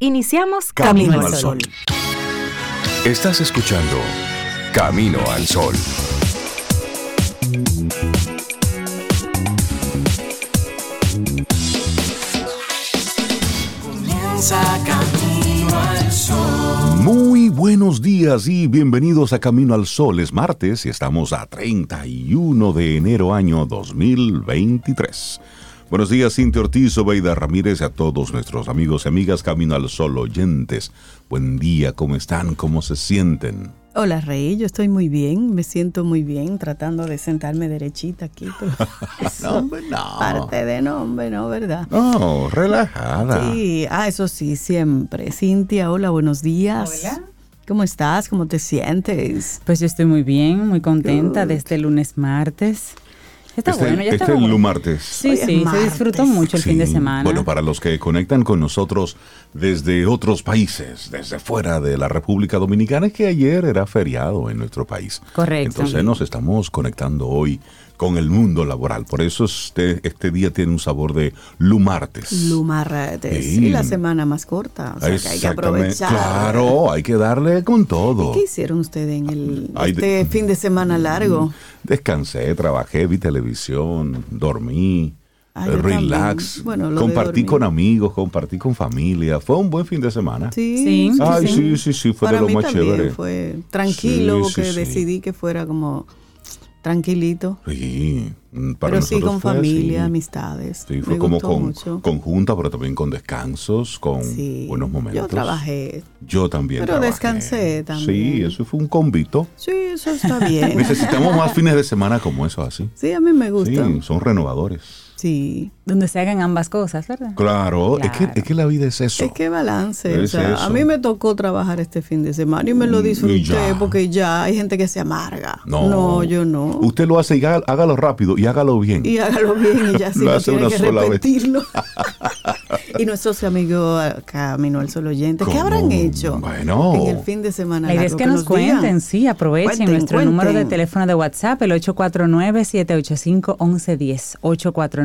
Iniciamos Camino, al Sol. Estás escuchando Camino al Sol. Comienza Camino al Sol. Muy buenos días y bienvenidos a Camino al Sol. Es martes y estamos a 31 de enero año 2023. Buenos días, Cintia Ortiz, Obeida Ramírez y a todos nuestros amigos y amigas Camino al Sol oyentes. Buen día, ¿cómo están? ¿Cómo se sienten? Hola Rey, yo estoy muy bien, me siento muy bien tratando de sentarme derechita aquí. Pero no, hombre, no. Parte de nombre, ¿no? ¿Verdad? No, relajada. Sí, ah, eso sí, siempre. Cintia, hola, buenos días. Hola. ¿Cómo estás? ¿Cómo te sientes? Pues yo estoy muy bien, muy contenta Good. de este lunes martes. Está este bueno, ya este bueno. el martes. Sí, Hoy sí, se disfrutó mucho el fin de semana. Bueno, para los que conectan con nosotros desde otros países, desde fuera de la República Dominicana, es que ayer era feriado en nuestro país. Correcto. Entonces nos estamos conectando hoy con el mundo laboral. Por eso este, este día tiene un sabor de lumartes. Lumarretes. Sí. Y la semana más corta. O sea, que hay que aprovechar. Claro, hay que darle con todo. ¿Qué hicieron ustedes en el, Ay, este de- fin de semana largo? Descansé, trabajé, vi televisión, dormí, Ah, eh, yo relax. Bueno, compartí con amigos, compartí con familia. Fue un buen fin de semana. Sí, Sí. Ay, sí. sí, sí, sí, fue Para de lo mí más también chévere. fue tranquilo Sí, porque sí, sí. decidí que fuera como tranquilito. Sí, mm, para pero sí con fue familia, así. amistades. Sí, fue Me como gustó con, mucho. conjunta, pero también con descansos, con Sí. buenos momentos. Yo trabajé. Yo también Pero trabajé. descansé también. Sí, eso fue un convito. Sí, eso está bien. Necesitamos más fines de semana como eso, así. sí, a mí me gusta. Sí, son renovadores. Sí. Donde se hagan ambas cosas, ¿verdad? Claro, Es, que, es que la vida es eso. Es que balance. o sea, a mí me tocó trabajar este fin de semana y me lo Mm, disfruté ya. porque ya hay gente que se amarga. No. No, yo no. Usted lo hace y hágalo, hágalo rápido y hágalo bien. Y hágalo bien y ya si Lo no hace tiene una que sola vez. repetirlo. y nuestros amigos Camino al Sol oyente, ¿qué ¿Cómo? habrán hecho Bueno. en el fin de semana? La idea es que nos digan. cuenten, sí, aprovechen Cuenten, nuestro cuenten. número de teléfono de WhatsApp, el 849-785-1110.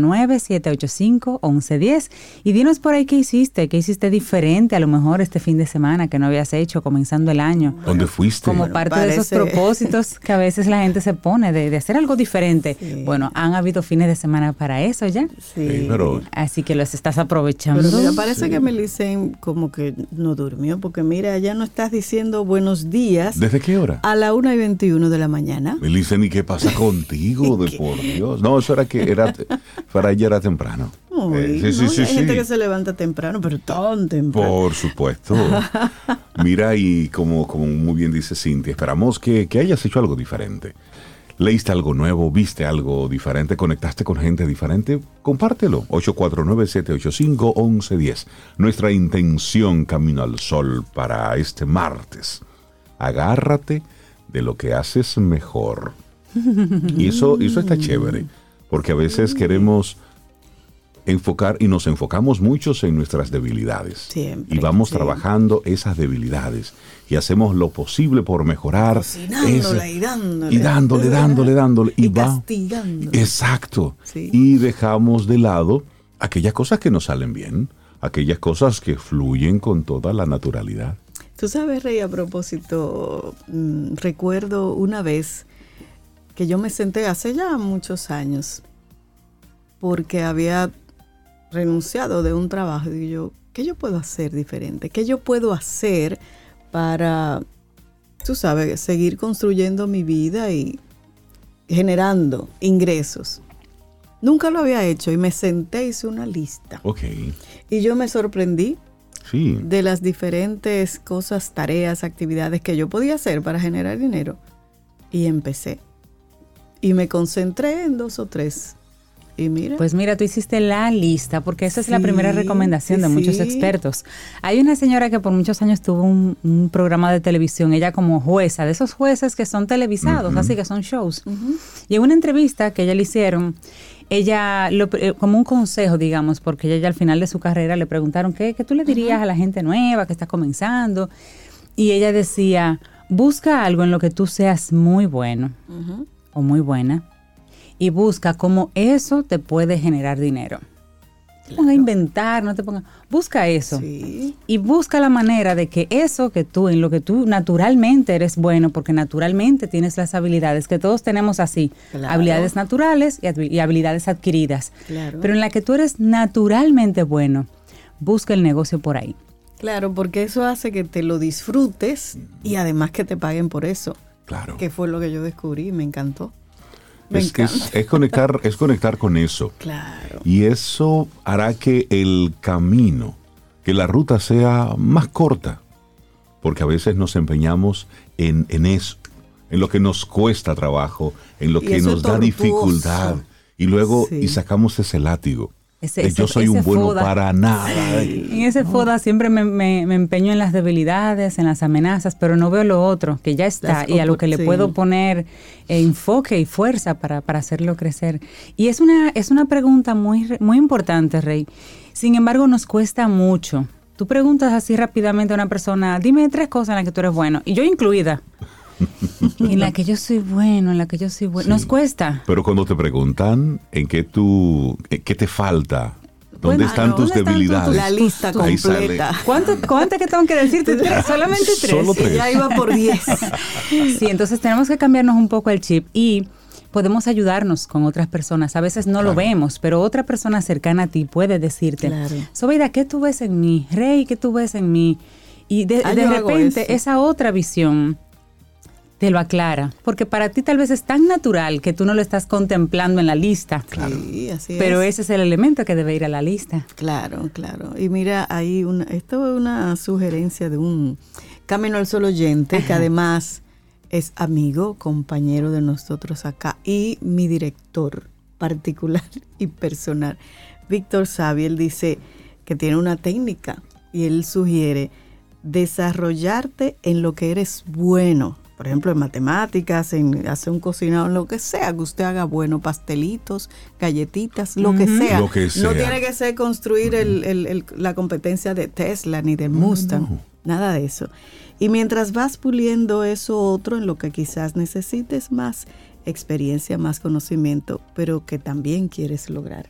849-785-1110. Y dinos por ahí qué hiciste, qué hiciste diferente a lo mejor este fin de semana que no habías hecho comenzando el año. ¿Dónde fuiste? Como parte de esos propósitos que a veces la gente se pone de, de hacer algo diferente. Sí. Bueno, han habido fines de semana para eso ya. Sí. Sí, pero Así que los estás aprovechando. Pero mira, parece que Melicen como que no durmió, porque mira, ya no estás diciendo buenos días ¿desde qué hora? a la 1 y 21 de la mañana. Melissa, ¿y qué pasa contigo? De por Dios. No, eso era que era para ella era temprano. Uy, Eh, sí, sí, ¿no? sí, hay gente sí. que se levanta temprano, pero tan temprano. Por supuesto. Mira, y como, como muy bien dice Cintia, esperamos que, que hayas hecho algo diferente. Leíste algo nuevo, viste algo diferente, conectaste con gente diferente, compártelo. 849-785-1110. Nuestra intención Camino al Sol para este martes. Agárrate de lo que haces mejor. Y eso, eso está chévere, porque a veces queremos enfocar y nos enfocamos muchos en nuestras debilidades. Siempre, y vamos trabajando esas debilidades y hacemos lo posible por mejorar. Y dándole. Y dándole, dándole, dándole. Y, Y va. Exacto. Sí. Y dejamos de lado aquellas cosas que nos salen bien, aquellas cosas que fluyen con toda la naturalidad. Tú sabes, Rey, a propósito, mm, recuerdo una vez que yo me senté hace ya muchos años porque había renunciado de un trabajo y yo, ¿qué yo puedo hacer diferente? ¿Qué yo puedo hacer para, tú sabes, seguir construyendo mi vida y generando ingresos? Nunca lo había hecho y me senté, hice una lista. Ok. Y yo me sorprendí Sí. de las diferentes cosas, tareas, actividades que yo podía hacer para generar dinero. Y empecé. Y me concentré en dos o tres. Y mira, Pues mira, tú hiciste la lista, porque esa es la primera recomendación de sí, muchos expertos. Hay una señora que por muchos años tuvo un, un programa de televisión, ella como jueza, de esos jueces que son televisados, así que son shows. Y en una entrevista que ella le hicieron, ella, lo- eh, como un consejo, digamos, porque ella ya al final de su carrera le preguntaron, ¿qué, qué tú le dirías a la gente nueva que está comenzando? Y ella decía, busca algo en lo que tú seas muy bueno o muy buena y busca cómo eso te puede generar dinero. te pongas a inventar, no te pongas, busca eso. Sí. Y busca la manera de que eso que tú, en lo que tú naturalmente eres bueno, porque naturalmente tienes las habilidades, que todos tenemos así, Claro. habilidades naturales y habilidades adquiridas. Claro. Pero en la que tú eres naturalmente bueno, busca el negocio por ahí. Claro, porque eso hace que te lo disfrutes y además que te paguen por eso, Claro. que fue lo que yo descubrí y me encantó. Me Es, que es, encanta. es conectar, es conectar con eso. Claro. Y eso hará que el camino, que la ruta sea más corta. Porque a veces nos empeñamos en, en eso, en lo que nos cuesta trabajo, en lo Y que nos da dificultad. Y luego, Sí. y sacamos ese látigo. Ese- de ese- yo soy un bueno foda. para nada. En ese FODA siempre me, me- me empeño en las debilidades, en las amenazas, pero no veo lo otro, que ya está, Las y a lo que le puedo poner eh, enfoque y fuerza para, para hacerlo crecer. Y es una, es una pregunta muy, muy importante, Rey. Sin embargo, nos cuesta mucho. Tú preguntas así rápidamente a una persona, dime tres cosas en las que tú eres bueno, y yo incluida. en la que yo soy bueno, en la que yo soy bueno. Nos cuesta. Pero cuando te preguntan en qué tú, en qué te falta, dónde Bueno, están no, tus ¿dónde están debilidades. La lista completa. ¿Cuánto- ¿Cuántas que tengo que decirte? Tres, solamente tres. Solo tres. Ya iba por 10. Sí, entonces tenemos que cambiarnos un poco el chip y podemos ayudarnos con otras personas. A veces no lo vemos, pero otra persona cercana a ti puede decirte, Claro. Sobeida, ¿qué tú ves en mí? Rey, ¿qué tú ves en mí? Y de, Ah, de repente esa otra visión te lo aclara, porque para ti tal vez es tan natural que tú no lo estás contemplando en la lista, Sí, así pero es. ese es el elemento que debe ir a la lista. Claro, claro. Y mira, hay una, esto es una sugerencia de un Camino al Sol oyente que además es amigo, compañero de nosotros acá y mi director particular y personal. Víctor Sabi, él dice que tiene una técnica y él sugiere desarrollarte en lo que eres bueno. Por ejemplo, en matemáticas, en hacer un cocinado, en lo que sea que usted haga bueno, pastelitos, galletitas, lo que sea. Lo que sea. No tiene que ser construir el- el- el- la competencia de Tesla ni del Mustang, nada de eso. Y mientras vas puliendo eso otro en lo que quizás necesites más experiencia, más conocimiento, pero que también quieres lograr.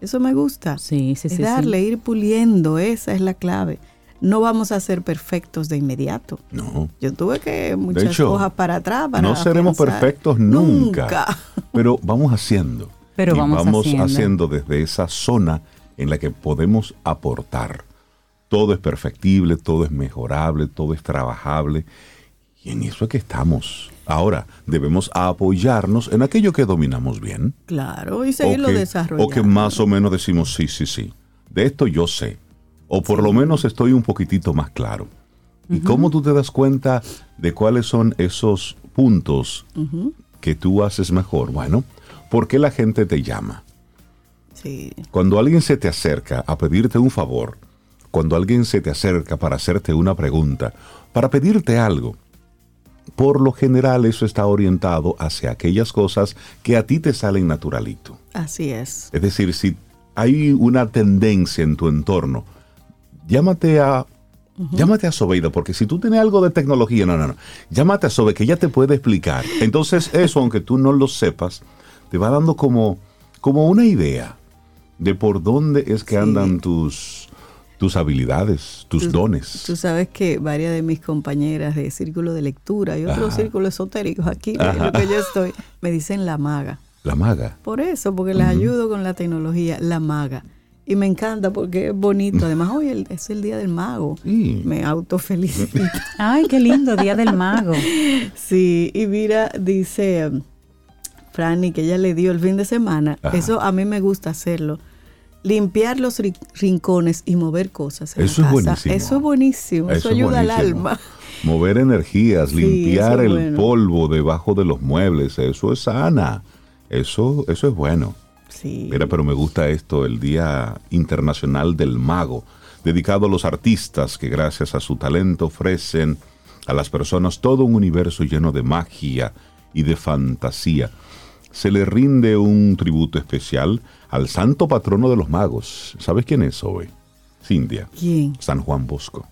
Eso me gusta. Sí, sí, Es sí, sí. darle, ir puliendo, esa es la clave. No vamos a ser perfectos de inmediato. No. Yo tuve que muchas hecho, hojas para atrás para no seremos perfectos nunca, pero vamos haciendo. Pero Y vamos haciendo. haciendo desde esa zona en la que podemos aportar. Todo es perfectible, todo es mejorable, todo es trabajable. Y en eso es que estamos. Ahora, debemos apoyarnos en aquello que dominamos bien. Claro, y O seguirlo que, desarrollando. o que más o menos decimos, sí, sí, sí. De esto yo sé. O por lo menos estoy un poquitito más claro. ¿Y cómo tú te das cuenta de cuáles son esos puntos que tú haces mejor? Bueno, ¿por qué la gente te llama? Sí, Cuando alguien se te acerca a pedirte un favor, cuando alguien se te acerca para hacerte una pregunta, para pedirte algo, por lo general eso está orientado hacia aquellas cosas que a ti te salen naturalito. así es. Es decir, si hay una tendencia en tu entorno, llámate a Llámate a Sobeida, porque si tú tienes algo de tecnología, no, no, no. Llámate a Sobe, que ella te puede explicar. Entonces, eso, aunque tú no lo sepas, te va dando como, como una idea de por dónde es que Sí. andan tus, tus habilidades, tus Tú- dones. Tú sabes que varias de mis compañeras de círculo de lectura y otros círculos esotéricos aquí, lo que yo estoy, me dicen la maga. La maga. Por eso, porque les ayudo con la tecnología, la maga. Y me encanta porque es bonito. Además, hoy es el día del mago. Sí. Me autofelicito. Ay, qué lindo, Día del Mago. Sí, y mira, dice um, Franny que ella le dio el fin de semana. Ajá. Eso a mí me gusta hacerlo. Limpiar los ri- rincones y mover cosas. En Eso la es casa. buenísimo. Eso es buenísimo. Eso, es ayuda al buenísimo. alma. Mover energías, Sí, limpiar el bueno. polvo debajo de los muebles, eso es sana. Eso, eso es bueno. Sí. Mira, pero me gusta esto, el Día Internacional del Mago, dedicado a los artistas que gracias a su talento ofrecen a las personas todo un universo lleno de magia y de fantasía. Se le rinde un tributo especial al santo patrono de los magos. ¿Sabes quién es hoy? Cintia. ¿Quién? San Juan Bosco.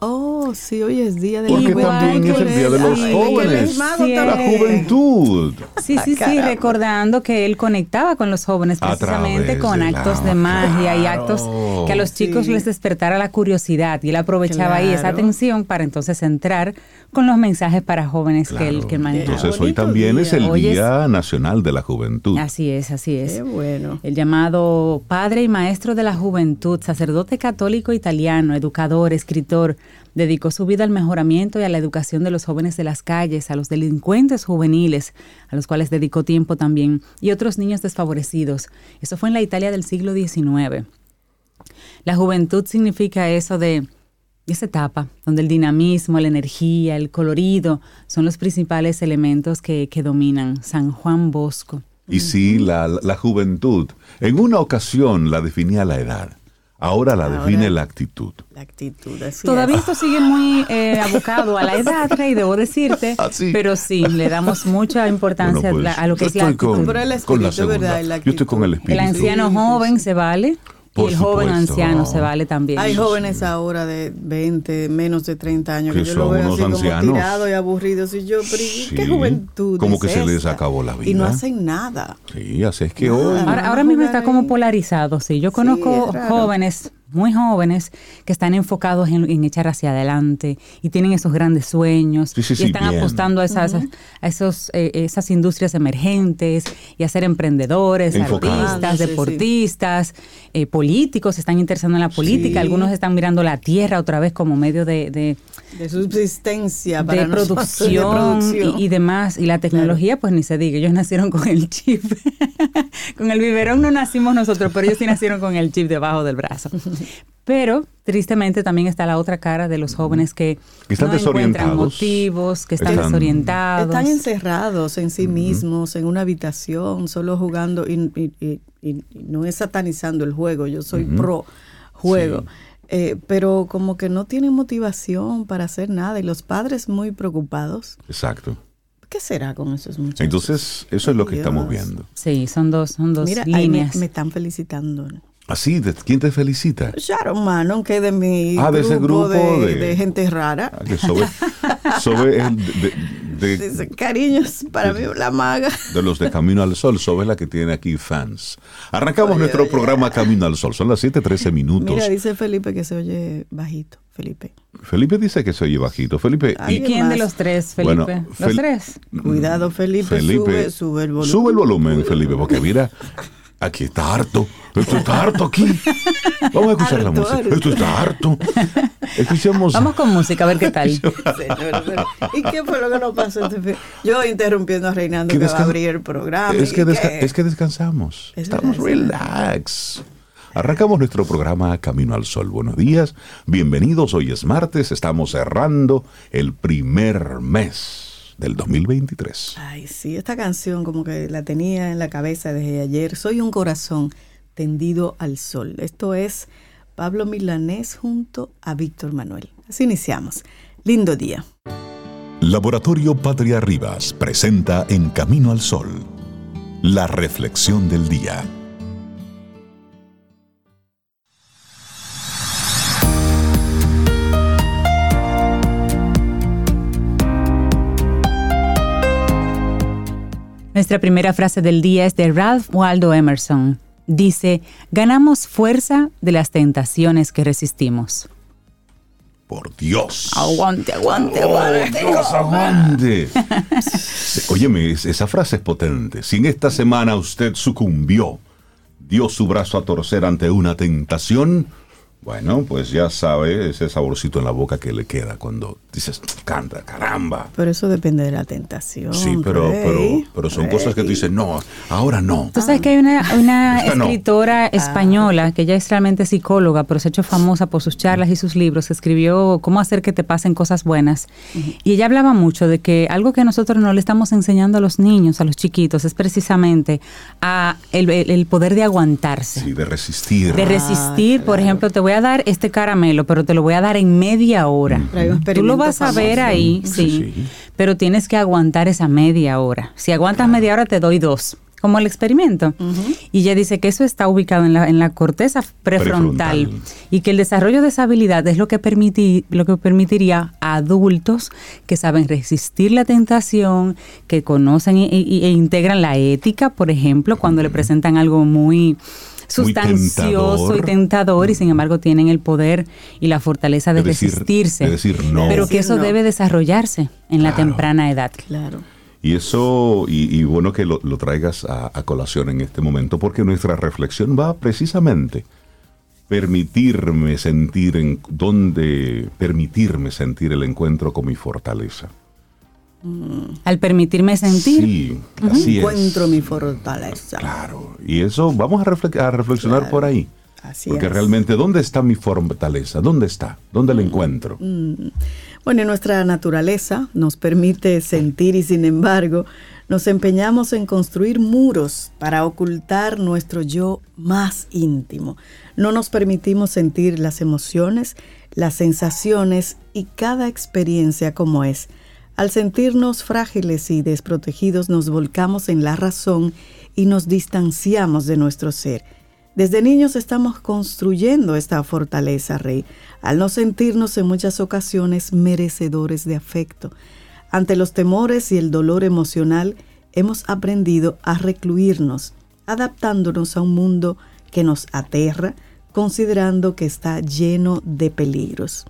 Oh, Oh, sí, hoy es día de Porque la también es el día de los Ay, jóvenes. Sí, La juventud. Sí, sí, sí, caramba. recordando que él conectaba con los jóvenes precisamente con de actos la- de magia y Claro. actos que a los chicos Sí. les despertara la curiosidad y él aprovechaba ahí esa atención para entonces entrar con los mensajes para jóvenes que él que manejaba. Entonces hoy también es el Hoy es- Día Nacional de la Juventud. Así es, así es. Qué bueno. El llamado padre y maestro de la juventud, sacerdote católico italiano, educador, escritor, dedicó su vida al mejoramiento y a la educación de los jóvenes de las calles, a los delincuentes juveniles, a los cuales dedicó tiempo también, y otros niños desfavorecidos. Eso fue en la Italia del siglo XIX. La juventud significa eso de esa etapa donde el dinamismo, la energía, el colorido son los principales elementos que, que dominan. San Juan Bosco. Y sí, la, la juventud. En una ocasión la definía la edad. Ahora la Ahora- define la actitud. La actitud, así Todavía es. esto sigue muy eh, abocado a la edad, Rey, debo decirte. Ah, sí. Pero sí, le damos mucha importancia Bueno, pues, a, lo que es la estoy actitud. con, Pero el con la espíritu, ¿verdad? la Yo estoy con el actitud. El espíritu. anciano Sí, sí, joven sí. se vale Por y el joven supuesto. anciano se vale también. Hay jóvenes sí. ahora de 20, menos de 30 años que, Que yo lo son veo unos así como ancianos. tirados y aburridos. Y yo, pero ¿y Sí, ¿qué juventud? como es que se les esta? acabó la Y no vida. hacen nada. Sí, así es que Nada. hoy. Ahora, ahora a mismo está como polarizado, sí. Yo conozco raro. jóvenes, muy jóvenes, que están enfocados en, en echar hacia adelante y tienen esos grandes sueños Sí, sí, y están bien. apostando a esas, a esos, eh, esas industrias emergentes y a ser emprendedores, Enfocados. artistas, Sí, sí. deportistas, eh, políticos, se están interesando en la política. Sí. Algunos están mirando la tierra otra vez como medio de, de, De subsistencia para de nosotros, producción, de producción. Y, y demás. Y la tecnología, pues ni se diga, ellos nacieron con el chip. con el biberón no nacimos nosotros, pero ellos sí nacieron con el chip debajo del brazo. Pero tristemente también está la otra cara de los jóvenes que Que están no encuentran desorientados. motivos, que están, Están- desorientados. Están encerrados en sí mismos, en una habitación, solo jugando y, y- y- y no es satanizando el juego, yo soy pro juego, Eh, pero como que no tienen motivación para hacer nada y los padres muy preocupados. Exacto. ¿Qué será con esos muchachos? Entonces, eso es lo que Dios. estamos viendo. Sí, son dos, son dos Mira, ahí me, líneas. me están felicitando. Así, ¿de- ¿quién te felicita? Sharon Manon, que de mi Ah, de ese grupo de, de- de gente rara. Ah, que de, de- Dice, cariños, para mí la maga. de los de Camino al Sol. Sobe es la que tiene aquí fans. Arrancamos nuestro programa Camino al Sol. Son las 7:13 minutos. Mira, dice Felipe que se oye bajito. Felipe. Felipe dice que se oye bajito. Felipe, ¿Y ¿Alguien quién de los tres, Felipe? Bueno, ¿Los Fel- tres? Cuidado, Felipe, sube, sube el volumen. Sube el volumen, Felipe, porque mira, aquí está harto. Esto está harto aquí. Vamos a escuchar la música. harto. Esto está harto. Escuchemos. Vamos con música, a ver qué tal. Señor, ¿Y qué fue lo que nos pasó? este? Yo interrumpiendo a Reinando Que va a abrir el programa. Es que, descansamos. Es Estamos relax. Arrancamos nuestro programa Camino al Sol. Buenos días, bienvenidos. Hoy es martes, estamos cerrando el primer mes del 2023. Ay, sí, esta canción como que la tenía en la cabeza desde ayer. Soy un corazón tendido al sol. Esto es Pablo Milanés junto a Víctor Manuel. Así iniciamos. Lindo día. Laboratorio Patria Rivas presenta En Camino al Sol, la reflexión del día. Nuestra primera frase del día es de Ralph Waldo Emerson. Dice, ganamos fuerza de las tentaciones que resistimos. Por Dios. Aguante, aguante, Oh, aguante. Dios, aguante. Óyeme, es- esa frase es potente. Si en esta semana usted sucumbió, dio su brazo a torcer ante una tentación, bueno, pues ya sabe ese saborcito en la boca que le queda cuando dices, canta, caramba. Pero eso depende de la tentación. Sí, pero, Rey, pero, pero son cosas que tú dices, no, ahora no. Tú sabes que hay una, una Esta no. escritora española que ella es realmente psicóloga, pero se ha hecho famosa por sus charlas y sus libros. Escribió Cómo hacer que te pasen cosas buenas. Y ella hablaba mucho de que algo que nosotros no le estamos enseñando a los niños, a los chiquitos, es precisamente a el, el- el poder de aguantarse. Sí, de resistir. De resistir, por ejemplo, te voy a dar este caramelo, pero te lo voy a dar en media hora. Un Tú lo vas a ver ahí, Sí, pero tienes que aguantar esa media hora. Si aguantas media hora, te doy dos. como el experimento. Y ella dice que eso está ubicado en la, en la corteza prefrontal, Prefrontal. y que el desarrollo de esa habilidad es lo que, lo que permitiría a adultos que saben resistir la tentación, que conocen e integran la ética, por ejemplo, cuando le presentan algo muy sustancioso y tentador. tentador y sin embargo tienen el poder y la fortaleza de, De decir- resistirse. de decir no. Pero que eso no. debe desarrollarse en la temprana edad. Claro. Y eso, y, y bueno que lo, lo traigas a, a colación en este momento, porque nuestra reflexión va precisamente permitirme sentir en dónde permitirme sentir el encuentro con mi fortaleza. Al permitirme sentir, Sí, así Encuentro es. mi fortaleza. Claro. Y eso vamos a, refle- a reflexionar Claro. por ahí. Así porque es. realmente, ¿dónde está mi fortaleza? ¿Dónde está? ¿Dónde la encuentro? Bueno, y nuestra naturaleza nos permite sentir y sin embargo nos empeñamos en construir muros para ocultar nuestro yo más íntimo. No nos permitimos sentir las emociones, las sensaciones y cada experiencia como es. Al sentirnos frágiles y desprotegidos nos volcamos en la razón y nos distanciamos de nuestro ser. Desde niños estamos construyendo esta fortaleza, Rey, al no sentirnos en muchas ocasiones merecedores de afecto. Ante los temores y el dolor emocional, hemos aprendido a recluirnos, adaptándonos a un mundo que nos aterra, considerando que está lleno de peligros.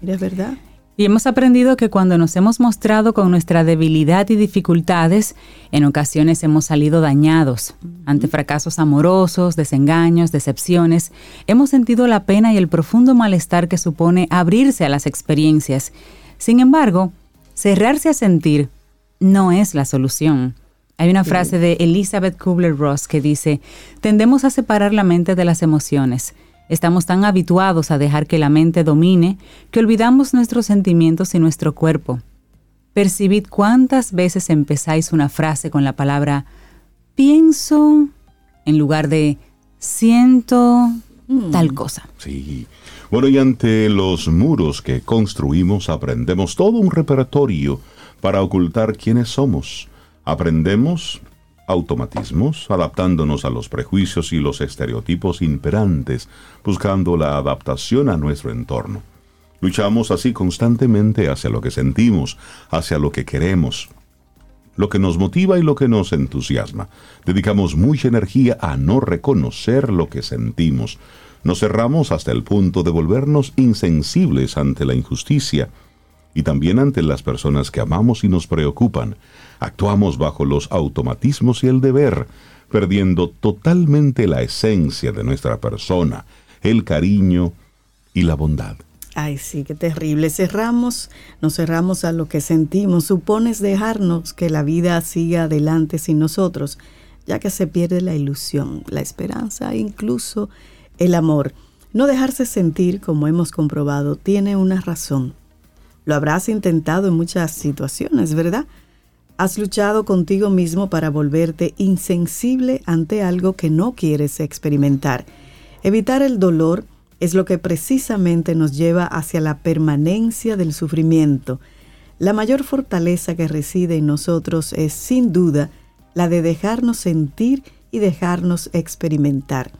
¿Es verdad? Y hemos aprendido que cuando nos hemos mostrado con nuestra debilidad y dificultades, en ocasiones hemos salido dañados. Ante fracasos amorosos, desengaños, decepciones, hemos sentido la pena y el profundo malestar que supone abrirse a las experiencias. Sin embargo, cerrarse a sentir no es la solución. Hay una frase de Elizabeth Kubler-Ross que dice, tendemos a separar la mente de las emociones. Estamos tan habituados a dejar que la mente domine que olvidamos nuestros sentimientos y nuestro cuerpo. Percibid cuántas veces empezáis una frase con la palabra pienso en lugar de siento tal cosa. Sí. Bueno, y ante los muros que construimos aprendemos todo un repertorio para ocultar quiénes somos. Aprendemos automatismos, adaptándonos a los prejuicios y los estereotipos imperantes, buscando la adaptación a nuestro entorno. Luchamos así constantemente hacia lo que sentimos, hacia lo que queremos, lo que nos motiva y lo que nos entusiasma. Dedicamos mucha energía a no reconocer lo que sentimos. Nos cerramos hasta el punto de volvernos insensibles ante la injusticia y también ante las personas que amamos y nos preocupan. Actuamos bajo los automatismos y el deber, perdiendo totalmente la esencia de nuestra persona, el cariño y la bondad. Ay, sí, qué terrible. Cerramos, nos cerramos a lo que sentimos. Supones dejarnos que la vida siga adelante sin nosotros, ya que se pierde la ilusión, la esperanza e incluso el amor. No dejarse sentir, como hemos comprobado, tiene una razón. Lo habrás intentado en muchas situaciones, ¿verdad? Has luchado contigo mismo para volverte insensible ante algo que no quieres experimentar. Evitar el dolor es lo que precisamente nos lleva hacia la permanencia del sufrimiento. La mayor fortaleza que reside en nosotros es, sin duda, la de dejarnos sentir y dejarnos experimentar.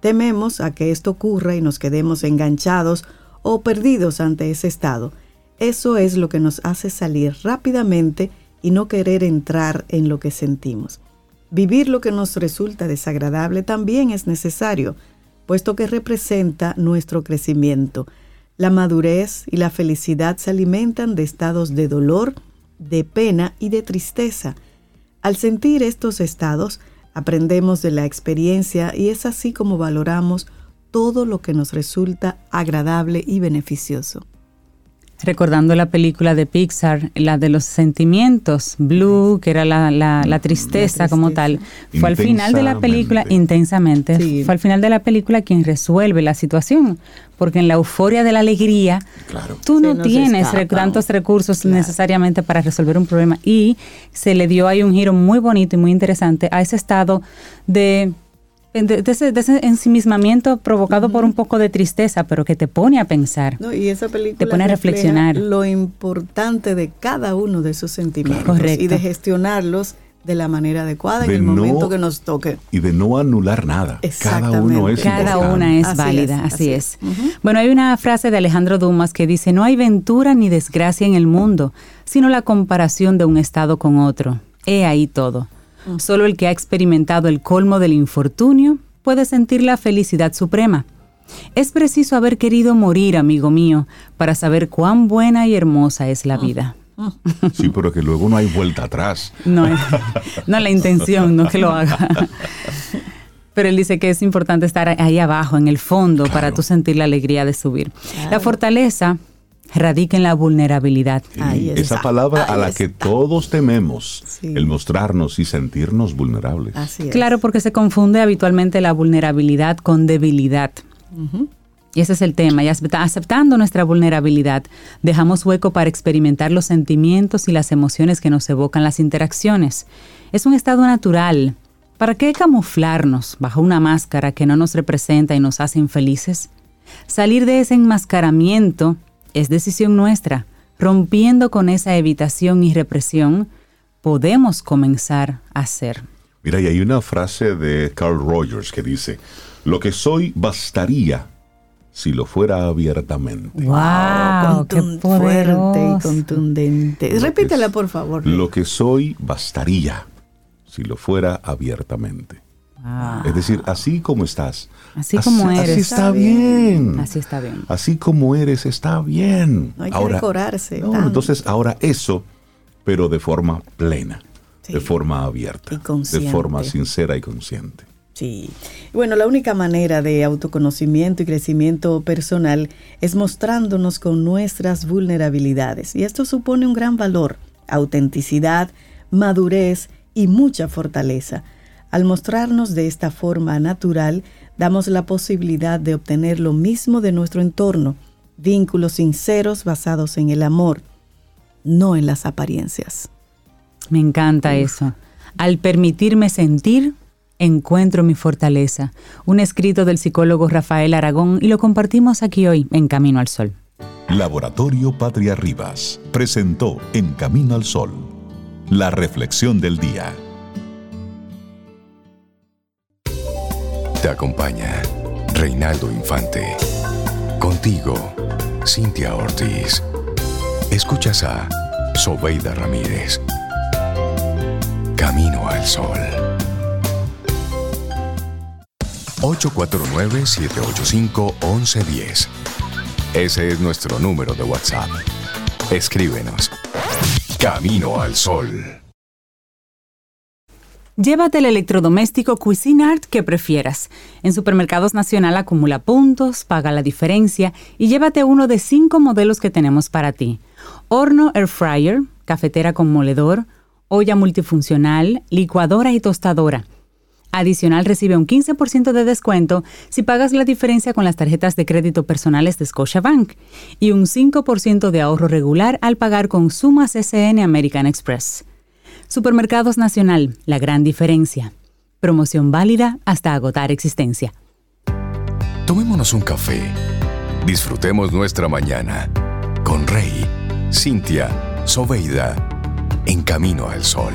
Tememos a que esto ocurra y nos quedemos enganchados o perdidos ante ese estado. Eso es lo que nos hace salir rápidamente y no querer entrar en lo que sentimos. Vivir lo que nos resulta desagradable también es necesario, puesto que representa nuestro crecimiento. La madurez y la felicidad se alimentan de estados de dolor, de pena y de tristeza. Al sentir estos estados, aprendemos de la experiencia y es así como valoramos todo lo que nos resulta agradable y beneficioso. Recordando la película de Pixar, la de los sentimientos, Blue, que era la, la- la tristeza, como tal, fue al final de la película, intensamente, Sí. fue al final de la película quien resuelve la situación, porque en la euforia de la alegría, Claro. tú Se no tienes tantos recursos Claro. necesariamente para resolver un problema y se le dio ahí un giro muy bonito y muy interesante a ese estado de, de, de ese, de ese ensimismamiento provocado por un poco de tristeza, pero que te pone a pensar. No, y esa película Te pone a reflexionar. lo importante de cada uno de esos sentimientos Correcto. y de gestionarlos de la manera adecuada en el no- momento que nos toque. Y de no anular nada. Cada uno es Cada importante. una es Así válida, es, así, así es. es. Bueno, hay una frase de Alejandro Dumas que dice, no hay ventura ni desgracia en el mundo, sino la comparación de un estado con otro. He ahí todo. Solo el que ha experimentado el colmo del infortunio puede sentir la felicidad suprema. Es preciso haber querido morir, amigo mío, para saber cuán buena y hermosa es la vida. Sí, pero que luego no hay vuelta atrás. No, no la intención, no que lo haga. Pero él dice que es importante estar ahí abajo, en el fondo, para tú sentir la alegría de subir. La fortaleza radica en la vulnerabilidad. Ahí esa está, palabra a ahí la que todos tememos, Sí. el mostrarnos y sentirnos vulnerables. Así es. Claro, porque se confunde habitualmente la vulnerabilidad con debilidad. Y ese es el tema. Y acepta- aceptando nuestra vulnerabilidad, dejamos hueco para experimentar los sentimientos y las emociones que nos evocan las interacciones. Es un estado natural. ¿Para qué camuflarnos bajo una máscara que no nos representa y nos hace infelices? Salir de ese enmascaramiento es decisión nuestra. Rompiendo con esa evitación y represión, podemos comenzar a ser. Mira, y hay una frase de Carl Rogers que dice, lo que soy bastaría si lo fuera abiertamente. ¡Wow! ¡Qué Contun- fuerte y contundente. Repítela, por favor. Lo que soy bastaría si lo fuera abiertamente. Wow. Es decir, así como estás. Así como eres. Así está bien. Así está bien. Así como eres, está bien. No hay que decorarse no, tanto. entonces, ahora eso, pero de forma plena, Sí. de forma abierta, Y consciente. de forma sincera y consciente. Sí. Bueno, la única manera de autoconocimiento y crecimiento personal es mostrándonos con nuestras vulnerabilidades. Y esto supone un gran valor, autenticidad, madurez y mucha fortaleza. Al mostrarnos de esta forma natural, damos la posibilidad de obtener lo mismo de nuestro entorno, vínculos sinceros basados en el amor, no en las apariencias. Me encanta eso. Al permitirme sentir, encuentro mi fortaleza. Un escrito del psicólogo Rafael Aragón y lo compartimos aquí hoy en Camino al Sol. Laboratorio Patria Rivas presentó En Camino al Sol, la reflexión del día. Te acompaña Reinaldo Infante. Contigo, Cintia Ortiz. Escuchas a Sobeida Ramírez. Camino al Sol. 849-785-1110. Ese es nuestro número de WhatsApp. Escríbenos. Camino al Sol. Llévate el electrodoméstico Cuisinart que prefieras. En Supermercados Nacional acumula puntos, paga la diferencia y llévate uno de cinco modelos que tenemos para ti. Horno Air Fryer, cafetera con moledor, olla multifuncional, licuadora y tostadora. Adicional recibe un 15% de descuento si pagas la diferencia con las tarjetas de crédito personales de Scotiabank y un 5% de ahorro regular al pagar con Sumas SN American Express. Supermercados Nacional, la gran diferencia. Promoción válida hasta agotar existencia. Tomémonos un café. Disfrutemos nuestra mañana con Rey, Cintia, Soveida, en camino al sol.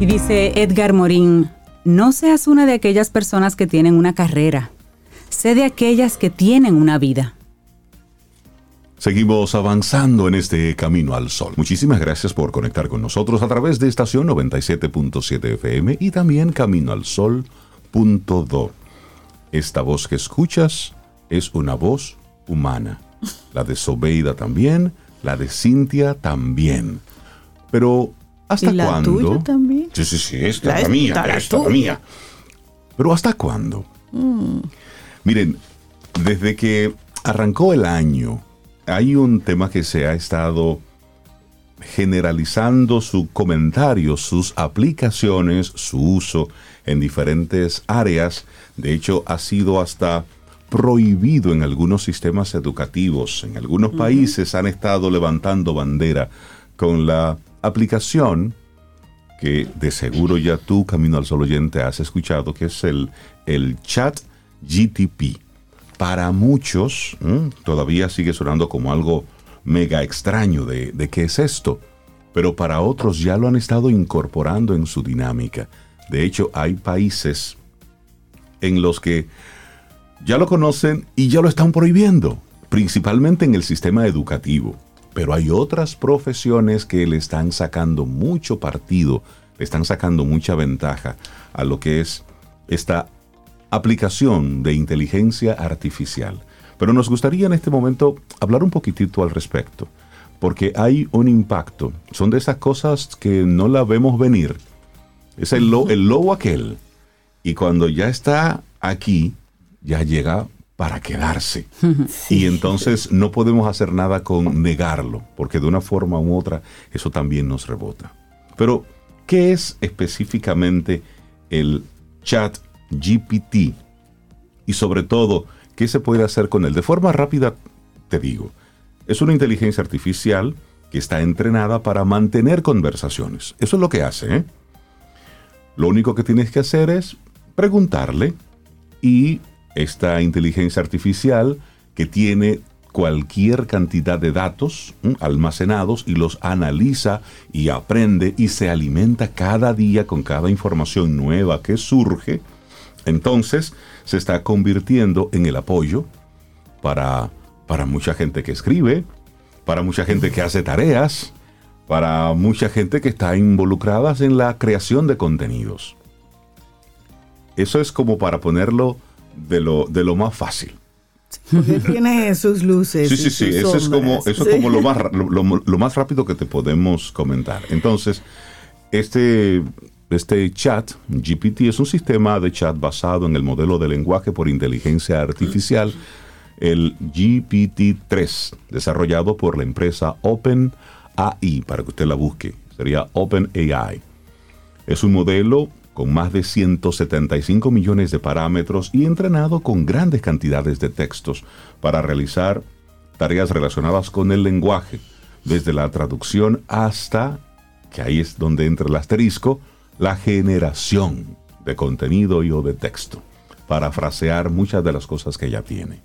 Y dice Edgar Morín, no seas una de aquellas personas que tienen una carrera, sé de aquellas que tienen una vida. Seguimos avanzando en este camino al sol. Muchísimas gracias por conectar con nosotros a través de estación 97.7 FM y también caminoalsol.do. Esta voz que escuchas es una voz humana. La de Sobeida también, la de Cintia también. Pero, ¿hasta ¿Y la cuándo? tuya también? Sí, sí, sí, esta La es la mía, esta, la esta es la tuya. mía. Pero ¿hasta cuándo? Miren, desde que arrancó el año, hay un tema que se ha estado generalizando su comentario, sus aplicaciones, su uso en diferentes áreas. De hecho, ha sido hasta prohibido en algunos sistemas educativos. En algunos países han estado levantando bandera con la aplicación que de seguro ya tú, Camino al Sol oyente, has escuchado, que es el, el chat GTP. Para muchos todavía sigue sonando como algo mega extraño de, de qué es esto, pero para otros ya lo han estado incorporando en su dinámica. De hecho, hay países en los que ya lo conocen y ya lo están prohibiendo, principalmente en el sistema educativo. Pero hay otras profesiones que le están sacando mucho partido, le están sacando mucha ventaja a lo que es esta aplicación de inteligencia artificial. Pero nos gustaría en este momento hablar un poquitito al respecto, porque hay un impacto. Son de esas cosas que no la vemos venir. Es el, el lobo aquel. Y cuando ya está aquí, ya llega para quedarse. Y entonces no podemos hacer nada con negarlo, porque de una forma u otra eso también nos rebota. Pero, ¿qué es específicamente el chat GPT? Y sobre todo, ¿qué se puede hacer con él? De forma rápida, te digo, es una inteligencia artificial que está entrenada para mantener conversaciones. Eso es lo que hace. ¿eh? Lo único que tienes que hacer es preguntarle y esta inteligencia artificial que tiene cualquier cantidad de datos almacenados y los analiza y aprende y se alimenta cada día con cada información nueva que surge, entonces se está convirtiendo en el apoyo para, para mucha gente que escribe, para mucha gente que hace tareas, para mucha gente que está involucrada en la creación de contenidos. Eso es como para ponerlo de lo, de lo más fácil. Porque tiene sus luces. Sí, sí, sí. Eso es como, eso es como lo, más, lo, más rápido que te podemos comentar. Entonces, este, este chat, GPT, es un sistema de chat basado en el modelo de lenguaje por inteligencia artificial, el GPT-3, desarrollado por la empresa OpenAI, para que usted la busque. Sería OpenAI. Es un modelo con más de 175 millones de parámetros y entrenado con grandes cantidades de textos para realizar tareas relacionadas con el lenguaje, desde la traducción hasta, que ahí es donde entra el asterisco, la generación de contenido y o de texto, para frasear muchas de las cosas que ya tiene.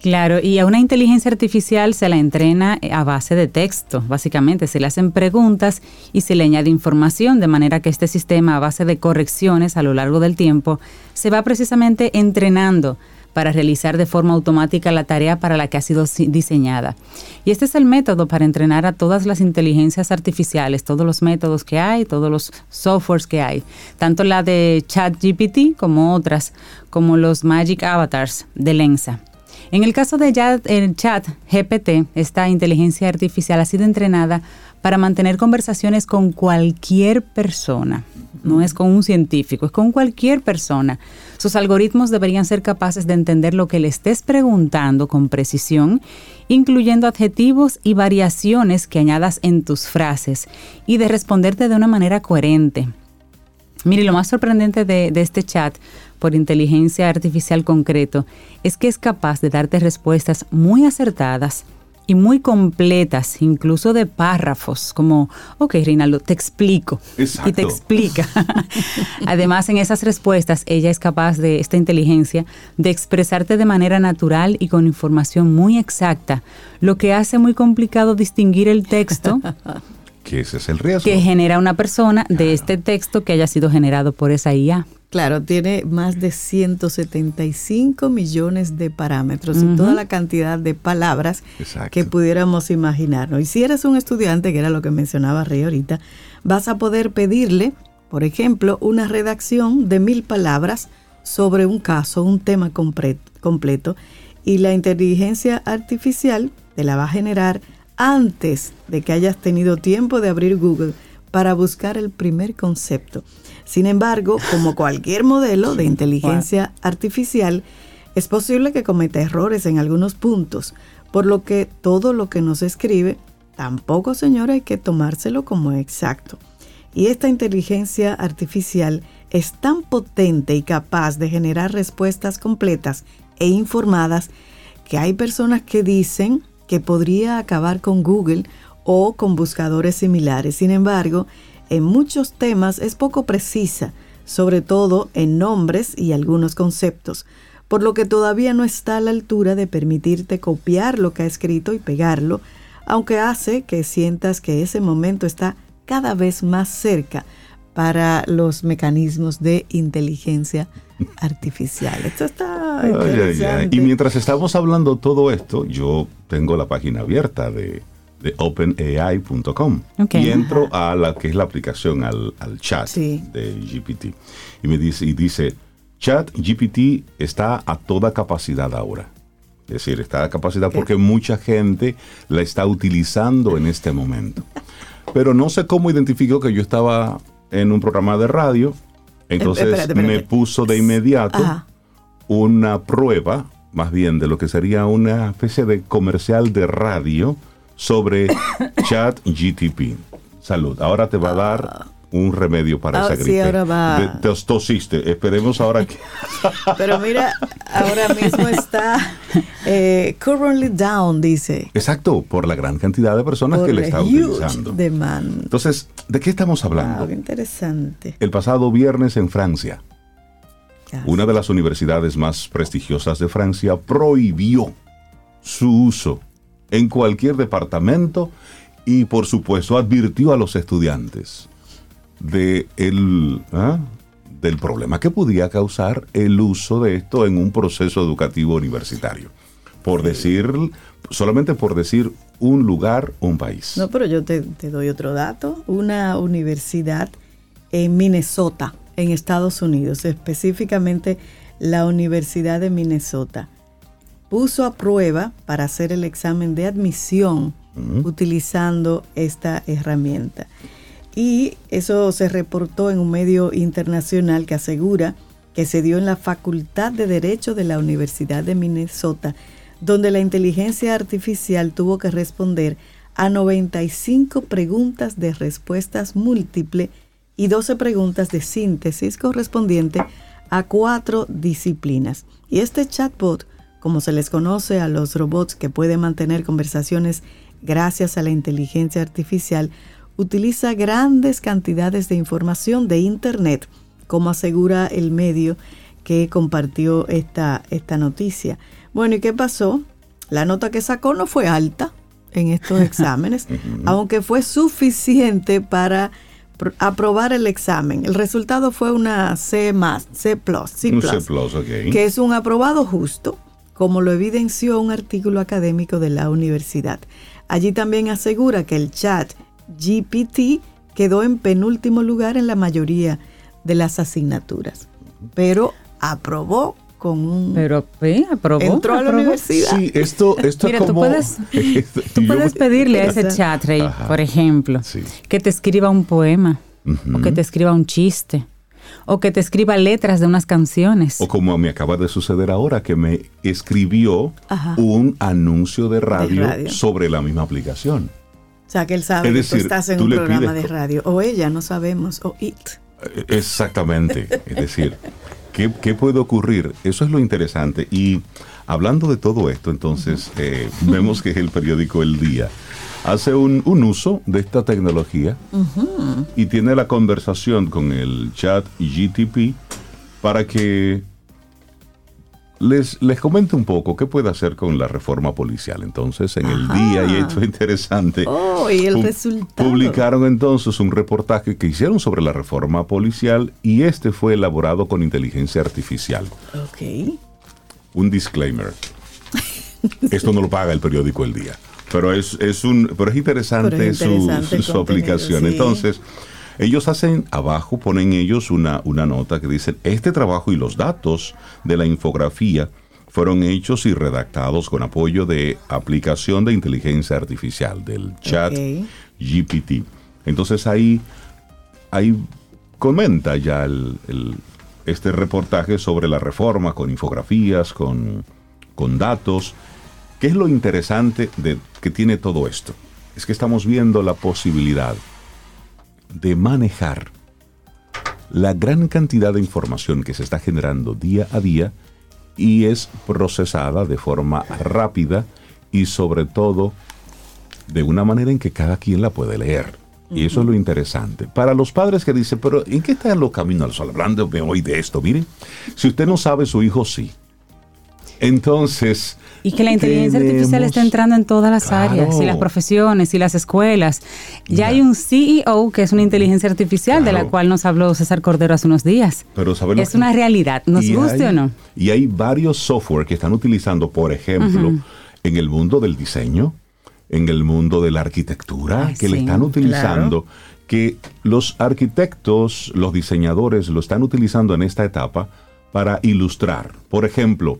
Claro, y a una inteligencia artificial se la entrena a base de texto, básicamente. Se le hacen preguntas y se le añade información, de manera que este sistema, a base de correcciones a lo largo del tiempo, se va precisamente entrenando para realizar de forma automática la tarea para la que ha sido diseñada. Y este es el método para entrenar a todas las inteligencias artificiales, todos los métodos que hay, todos los softwares que hay, tanto la de ChatGPT como otras, como los Magic Avatars de Lensa. En el caso de el chat GPT, esta inteligencia artificial ha sido entrenada para mantener conversaciones con cualquier persona. No es con un científico, es con cualquier persona. Sus algoritmos deberían ser capaces de entender lo que le estés preguntando con precisión, incluyendo adjetivos y variaciones que añadas en tus frases, y de responderte de una manera coherente. Mire, lo más sorprendente de, de este chat por inteligencia artificial concreto es que es capaz de darte respuestas muy acertadas y muy completas, incluso de párrafos, como, ok, Reinaldo, te explico. Y te explica. Además, en esas respuestas, ella es capaz de, esta inteligencia, de expresarte de manera natural y con información muy exacta, lo que hace muy complicado distinguir el texto. que ese es el riesgo. Que genera una persona de este texto que haya sido generado por esa IA. Claro, tiene más de 175 millones de parámetros y toda la cantidad de palabras que pudiéramos imaginarnos. Y si eres un estudiante, que era lo que mencionaba Rey ahorita, vas a poder pedirle, por ejemplo, una redacción de mil palabras sobre un caso, un tema completo, y la inteligencia artificial te la va a generar antes de que hayas tenido tiempo de abrir Google para buscar el primer concepto. Sin embargo, como cualquier modelo de inteligencia artificial, es posible que cometa errores en algunos puntos, por lo que todo lo que nos escribe, tampoco, señora, hay que tomárselo como exacto. Y esta inteligencia artificial es tan potente y capaz de generar respuestas completas e informadas que hay personas que dicen que podría acabar con Google o con buscadores similares. Sin embargo, en muchos temas es poco precisa, sobre todo en nombres y algunos conceptos, por lo que todavía no está a la altura de permitirte copiar lo que ha escrito y pegarlo, aunque hace que sientas que ese momento está cada vez más cerca para los mecanismos de inteligencia artificial. Esto está Ay, ay, ay. interesante. Y mientras estamos hablando todo esto, yo tengo la página abierta de, de openai.com y entro a la que es la aplicación, al, al chat Sí. de GPT. Y me dice, y dice, chat GPT está a toda capacidad ahora. Es decir, está a capacidad porque mucha gente la está utilizando en este momento. Pero no sé cómo identificó que yo estaba en un programa de radio. Entonces espérate, espérate. me puso de inmediato Ajá. una prueba, más bien de lo que sería una especie de comercial de radio sobre chat GTP. Salud. Ahora te va a dar un remedio para Ah, esa sí, gripe. ahora va. Tos- tosiste. Esperemos ahora que... Pero mira, ahora mismo está eh, currently down, dice. Exacto, por la gran cantidad de personas por que le está utilizando. demand. Entonces, ¿de qué estamos hablando? Wow, interesante. El pasado viernes en Francia, una de las universidades más prestigiosas de Francia prohibió su uso en cualquier departamento y por supuesto advirtió a los estudiantes de el, ¿ah? del problema que podía causar el uso de esto en un proceso educativo universitario. Por decir, solamente por decir un lugar, un país. No, pero yo te, te doy otro dato. Una universidad en Minnesota, en Estados Unidos, específicamente la Universidad de Minnesota, puso a prueba para hacer el examen de admisión utilizando esta herramienta. Y eso se reportó en un medio internacional que asegura que se dio en la Facultad de Derecho de la Universidad de Minnesota, donde la inteligencia artificial tuvo que responder a 95 preguntas de respuestas múltiple y 12 preguntas de síntesis correspondiente a cuatro disciplinas. Y este chatbot, como se les conoce a los robots que pueden mantener conversaciones gracias a la inteligencia artificial, utiliza grandes cantidades de información de Internet, como asegura el medio que compartió esta, esta noticia. Bueno, ¿y qué pasó? La nota que sacó no fue alta en estos exámenes, aunque fue suficiente para pr- aprobar el examen. El resultado fue una C más, C plus, C plus, C+, que es un aprobado justo, como lo evidenció un artículo académico de la universidad. Allí también asegura que el chat GPT quedó en penúltimo lugar en la mayoría de las asignaturas, pero aprobó con un... Pero sí, aprobó. entró a la aprobó. universidad. Sí, esto, esto Mira, es tú puedes- Tú Yo- puedes pedirle a ese chat, Rey, por ejemplo, Sí. que te escriba un poema, o que te escriba un chiste, o que te escriba letras de unas canciones. O como me acaba de suceder ahora, que me escribió Ajá. un anuncio de radio, radio. sobre la misma aplicación. O sea, que él sabe Es que decir, tú estás en tú un programa pides de radio, o ella, no sabemos, o it. Eh, Exactamente. es decir, ¿qué, qué puede ocurrir? Eso es lo interesante. Y hablando de todo esto, entonces, eh, vemos que el periódico El Día hace un, un uso de esta tecnología y tiene la conversación con el chat GTP para que les, les comente un poco qué puede hacer con la reforma policial. Entonces, en el Ajá. día, y esto es interesante, Oh, y el pu- resultado. publicaron entonces un reportaje que hicieron sobre la reforma policial y este fue elaborado con inteligencia artificial. Ok. Un disclaimer. Esto no lo paga el periódico El Día. Pero es, es un pero es interesante, Pero es interesante su, su aplicación. sí. Entonces, ellos hacen abajo, ponen ellos una, una nota que dice, este trabajo y los datos de la infografía fueron hechos y redactados con apoyo de aplicación de inteligencia artificial, del chat. GPT. Entonces ahí, ahí comenta ya el- el- este reportaje sobre la reforma con infografías, con, con datos. ¿Qué es lo interesante de que tiene todo esto? Es que estamos viendo la posibilidad de manejar la gran cantidad de información que se está generando día a día y es procesada de forma rápida y sobre todo de una manera en que cada quien la puede leer. Y eso es lo interesante. Para los padres que dicen, pero ¿en qué está los caminos al sol? Hablando hoy de esto, miren, si usted no sabe, su hijo sí. Entonces... Y que la inteligencia artificial está entrando en todas las áreas, y las profesiones, y las escuelas. Ya, hay un CEO que es una inteligencia artificial, de la cual nos habló César Cordero hace unos días. Pero es una realidad, nos guste o no. Y hay varios software que están utilizando, por ejemplo, en el mundo del diseño, en el mundo de la arquitectura, que le están utilizando, que los arquitectos, los diseñadores lo están utilizando en esta etapa para ilustrar. Por ejemplo,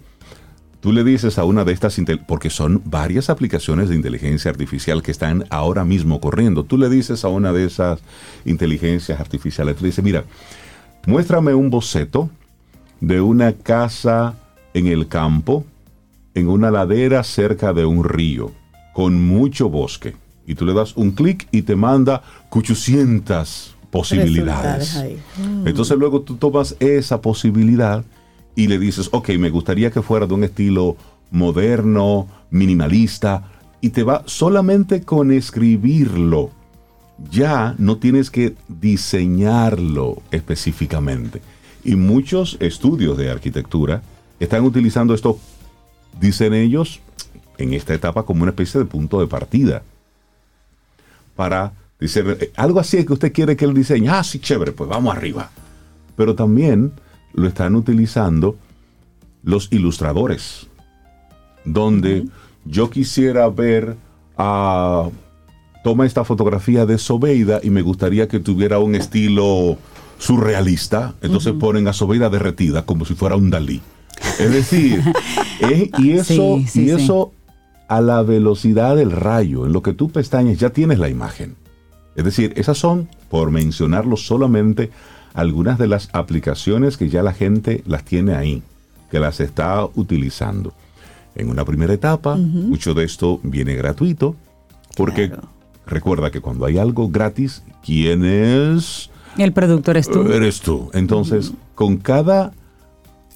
tú le dices a una de estas, porque son varias aplicaciones de inteligencia artificial que están ahora mismo corriendo, tú le dices a una de esas inteligencias artificiales, tú le dices, mira, muéstrame un boceto de una casa en el campo, en una ladera cerca de un río, con mucho bosque. Y tú le das un clic y te manda 800 posibilidades. Entonces luego tú tomas esa posibilidad y le dices, ok, me gustaría que fuera de un estilo moderno, minimalista, y te va solamente con escribirlo. Ya no tienes que diseñarlo específicamente. Y muchos estudios de arquitectura están utilizando esto, dicen ellos, en esta etapa como una especie de punto de partida. Para decir, eh, algo así que usted quiere que él diseñe. Ah, sí, chévere, pues vamos arriba. Pero también lo están utilizando los ilustradores, donde yo quisiera ver a... Toma esta fotografía de Sobeida y me gustaría que tuviera un estilo surrealista, entonces ponen a Sobeida derretida como si fuera un Dalí. Es decir, y eso, y eso a la velocidad del rayo, en lo que tú pestañas ya tienes la imagen. Es decir, esas son, por mencionarlo solamente, algunas de las aplicaciones que ya la gente las tiene ahí, que las está utilizando. En una primera etapa, mucho de esto viene gratuito, porque recuerda que cuando hay algo gratis, ¿quién es? El productor eres tú. Eres tú. Entonces, con cada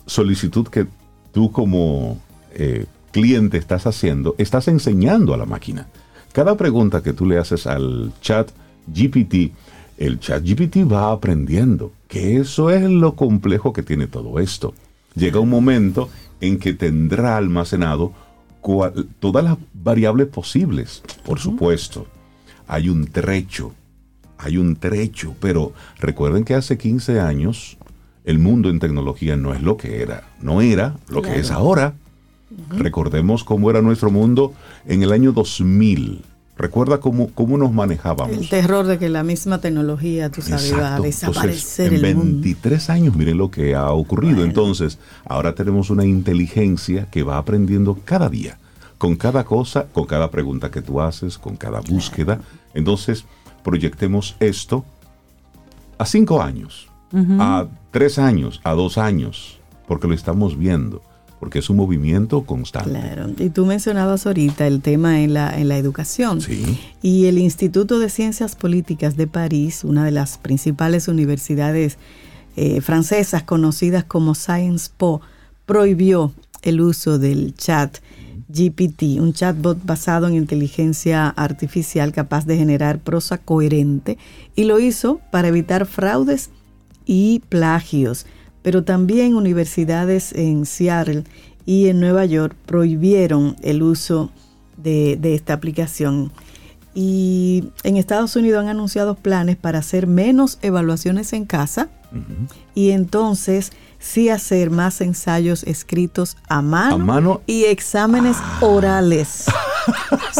solicitud que tú como eh, cliente estás haciendo, estás enseñando a la máquina. Cada pregunta que tú le haces al chat GPT, el chat GPT va aprendiendo, que eso es lo complejo que tiene todo esto. Llega un momento en que tendrá almacenado todas las variables posibles, por supuesto. Hay un trecho, hay un trecho, pero recuerden que hace 15 años el mundo en tecnología no es lo que era, no era lo que es ahora. Recordemos cómo era nuestro mundo en el año 2000. Recuerda cómo, cómo nos manejábamos. El terror de que la misma tecnología, tú sabes, iba a desaparecer. en 23 años, miren lo que ha ocurrido. Entonces, ahora tenemos una inteligencia que va aprendiendo cada día, con cada cosa, con cada pregunta que tú haces, con cada búsqueda. Entonces, proyectemos esto a cinco años, a tres años, a dos años, porque lo estamos viendo porque es un movimiento constante. Claro, y tú mencionabas ahorita el tema en la, en la educación. Sí. Y el Instituto de Ciencias Políticas de París, una de las principales universidades eh, francesas conocidas como Science Po, prohibió el uso del chat GPT, un chatbot basado en inteligencia artificial capaz de generar prosa coherente, y lo hizo para evitar fraudes y plagios pero también universidades en Seattle y en Nueva York prohibieron el uso de, esta aplicación. Y en Estados Unidos han anunciado planes para hacer menos evaluaciones en casa y entonces sí hacer más ensayos escritos a mano, y exámenes ah. orales.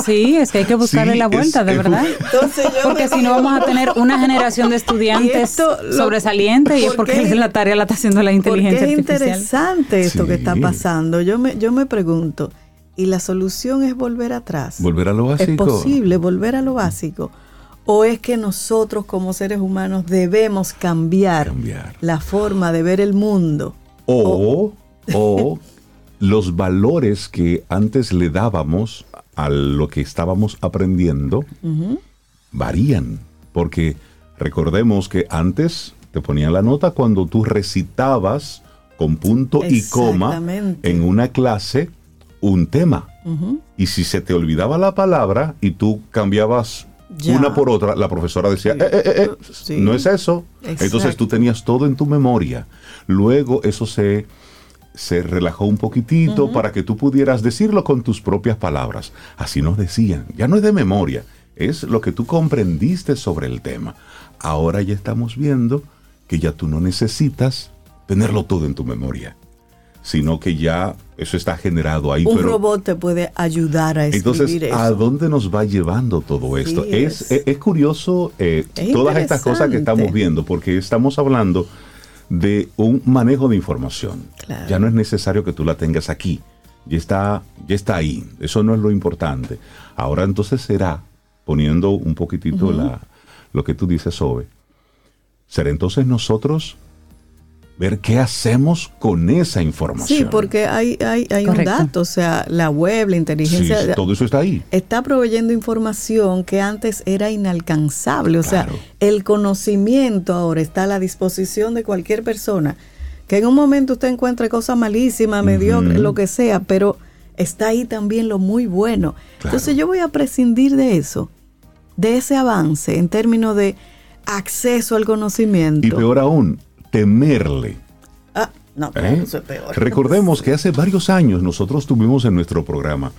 Sí, es que hay que buscarle la vuelta, de verdad. porque si no vamos a tener una generación de estudiantes sobresalientes y es porque la tarea la está haciendo la inteligencia es interesante esto que está pasando. Yo me, yo me pregunto, ¿y la solución es volver atrás? Volver a lo básico. ¿Es posible volver a lo básico? ¿O es que nosotros como seres humanos debemos cambiar, la forma de ver el mundo? O, o, los valores que antes le dábamos a lo que estábamos aprendiendo varían. Porque recordemos que antes te ponían la nota cuando tú recitabas con punto y coma en una clase un tema. Y si se te olvidaba la palabra y tú cambiabas Ya. una por otra, la profesora decía, "Eh, eh, eh, no es eso. Exacto. Entonces tú tenías todo en tu memoria. Luego eso se, se relajó un poquitito para que tú pudieras decirlo con tus propias palabras. Así nos decían. Ya no es de memoria, es lo que tú comprendiste sobre el tema. Ahora ya estamos viendo que ya tú no necesitas tenerlo todo en tu memoria, sino que ya eso está generado ahí. Un pero- robot te puede ayudar a escribir entonces, eso. ¿a dónde nos va llevando todo esto? Sí, es, es. curioso eh, Es todas estas cosas que estamos viendo, porque estamos hablando de un manejo de información. Claro. Ya no es necesario que tú la tengas aquí. Ya está, ya está ahí. Eso no es lo importante. Ahora entonces será, poniendo un poquitito la, lo que tú dices, Sobe, será entonces nosotros ver qué hacemos con esa información. Sí, porque hay, hay, hay un dato, o sea, la web, la inteligencia sí, todo eso está ahí. está proveyendo información que antes era inalcanzable. O sea, el conocimiento ahora está a la disposición de cualquier persona. Que en un momento usted encuentre cosas malísimas, mediocres, lo que sea, pero está ahí también lo muy bueno. Claro. Entonces yo voy a prescindir de eso, de ese avance en términos de acceso al conocimiento. Y peor aún, temerle. Ah, no, pero ¿eh? eso es peor. Recordemos que hace varios años nosotros tuvimos en nuestro programa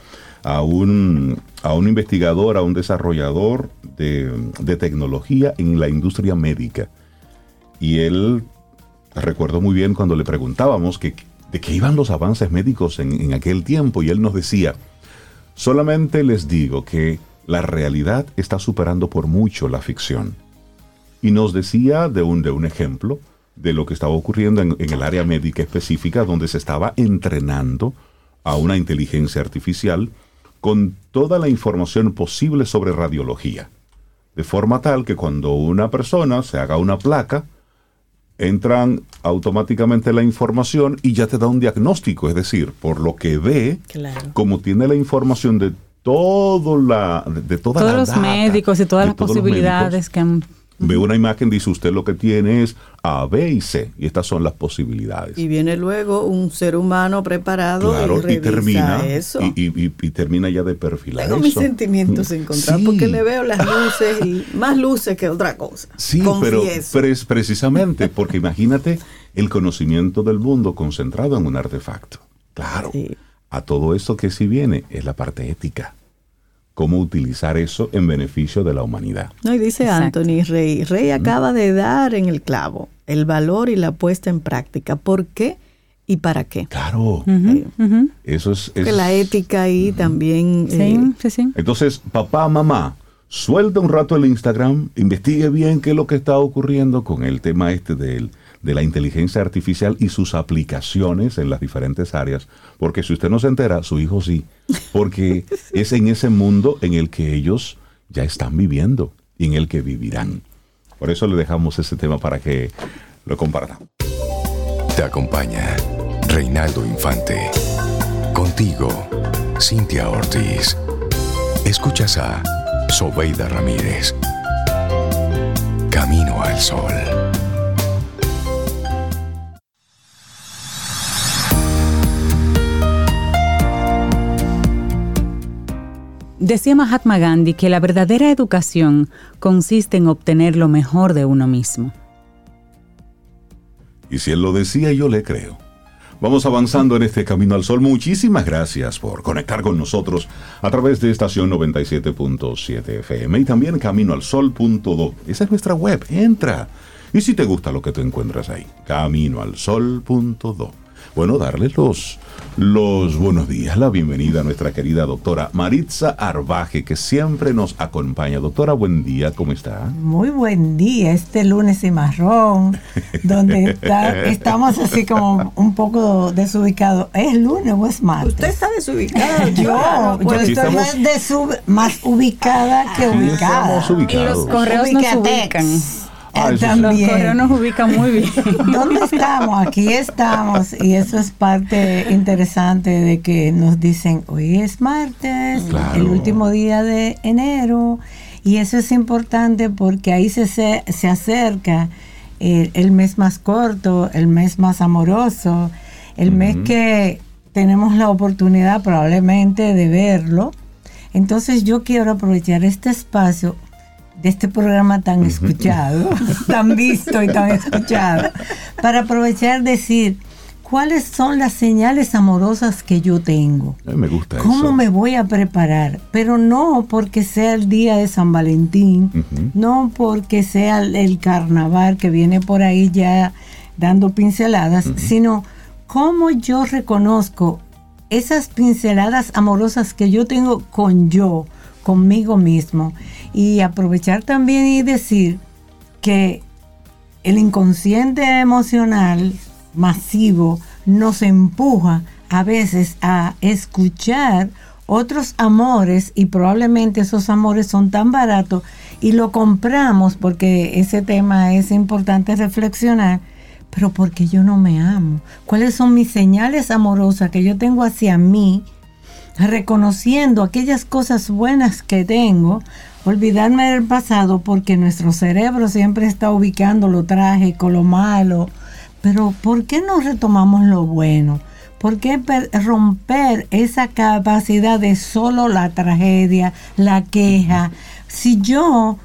a un, a un investigador, a un desarrollador de, de tecnología en la industria médica. Y él, recuerdo muy bien cuando le preguntábamos que, de qué iban los avances médicos en, en aquel tiempo y él nos decía, solamente les digo que la realidad está superando por mucho la ficción y nos decía de un, de un ejemplo de lo que estaba ocurriendo en, en el área médica específica, donde se estaba entrenando a una inteligencia artificial con toda la información posible sobre radiología. De forma tal que cuando una persona se haga una placa, entran automáticamente la información y ya te da un diagnóstico, es decir, por lo que ve, Claro. como tiene la información de todo la de, toda Todos la los médicos y todas las posibilidades que han... Ve una imagen, dice usted lo que tiene es A, B y C. Y estas son las posibilidades. Y viene luego un ser humano preparado claro, y termina. eso. Y, y- y- y termina ya de perfilar Tengo mis eso. sentimientos encontrados Sí. porque le veo las luces y más luces que otra cosa. Sí, Confieso. pero es precisamente porque imagínate el conocimiento del mundo concentrado en un artefacto. Claro. Sí. A todo esto que sí viene es la parte ética. Cómo utilizar eso en beneficio de la humanidad. No, y dice Exacto. Anthony Rey, Rey acaba de dar en el clavo el valor y la puesta en práctica. ¿Por qué y para qué? Claro. Ujú. Eso es, es- que la ética ahí también... Sí, eh, sí, sí. Entonces, papá, mamá, suelta un rato el Instagram, investigue bien qué es lo que está ocurriendo con el tema este del- de la inteligencia artificial y sus aplicaciones en las diferentes áreas, porque si usted no se entera, su hijo sí, porque es en ese mundo en el que ellos ya están viviendo y en el que vivirán. Por eso le dejamos ese tema para que lo compartan. Te acompaña Reinaldo Infante. Contigo, Cintia Ortiz. Escuchas a Sobeida Ramírez. Camino al Sol. Decía Mahatma Gandhi que la verdadera educación consiste en obtener lo mejor de uno mismo. Y si él lo decía, yo le creo. Vamos avanzando en este camino al sol. Muchísimas gracias por conectar con nosotros a través de estación 97.7 FM y también caminoalsol.do. Esa es nuestra web. Entra. Y si te gusta lo que tú encuentras ahí, caminoalsol.do. Bueno, darles los, los buenos días, la bienvenida a nuestra querida doctora Maritza Arbaje, que siempre nos acompaña. Doctora, buen día, ¿cómo está? Muy buen día, este lunes y marrón, donde está- estamos así como un poco desubicados. ¿Es lunes o es martes? Usted está desubicada. yo, yo estoy estamos- más, desub- más ubicada que ubicada. estamos ubicados. Los correos nos ubican. Ah. Los También. correos nos ubican muy bien. ¿Dónde estamos? Aquí estamos. Y eso es parte interesante de que nos dicen, hoy es martes, Claro. el último día de enero. Y eso es importante porque ahí se, se, se acerca el, el mes más corto, el mes más amoroso, el mes que tenemos la oportunidad probablemente de verlo. Entonces yo quiero aprovechar este espacio de este programa tan escuchado, tan visto y tan escuchado, para aprovechar decir cuáles son las señales amorosas que yo tengo. Eh, me gusta ¿Cómo eso. me voy a preparar? Pero no porque sea el día de San Valentín, no porque sea el, el carnaval que viene por ahí ya dando pinceladas, sino cómo yo reconozco esas pinceladas amorosas que yo tengo con yo, conmigo mismo. Y aprovechar también y decir que el inconsciente emocional masivo nos empuja a veces a escuchar otros amores y probablemente esos amores son tan baratos y lo compramos porque ese tema es importante reflexionar, pero porque yo no me amo. ¿Cuáles son mis señales amorosas que yo tengo hacia mí? Reconociendo aquellas cosas buenas que tengo, olvidarme del pasado porque nuestro cerebro siempre está ubicando lo trágico, lo malo. Pero ¿por qué no retomamos lo bueno? ¿Por qué per- romper esa capacidad de solo la tragedia, la queja? Si yo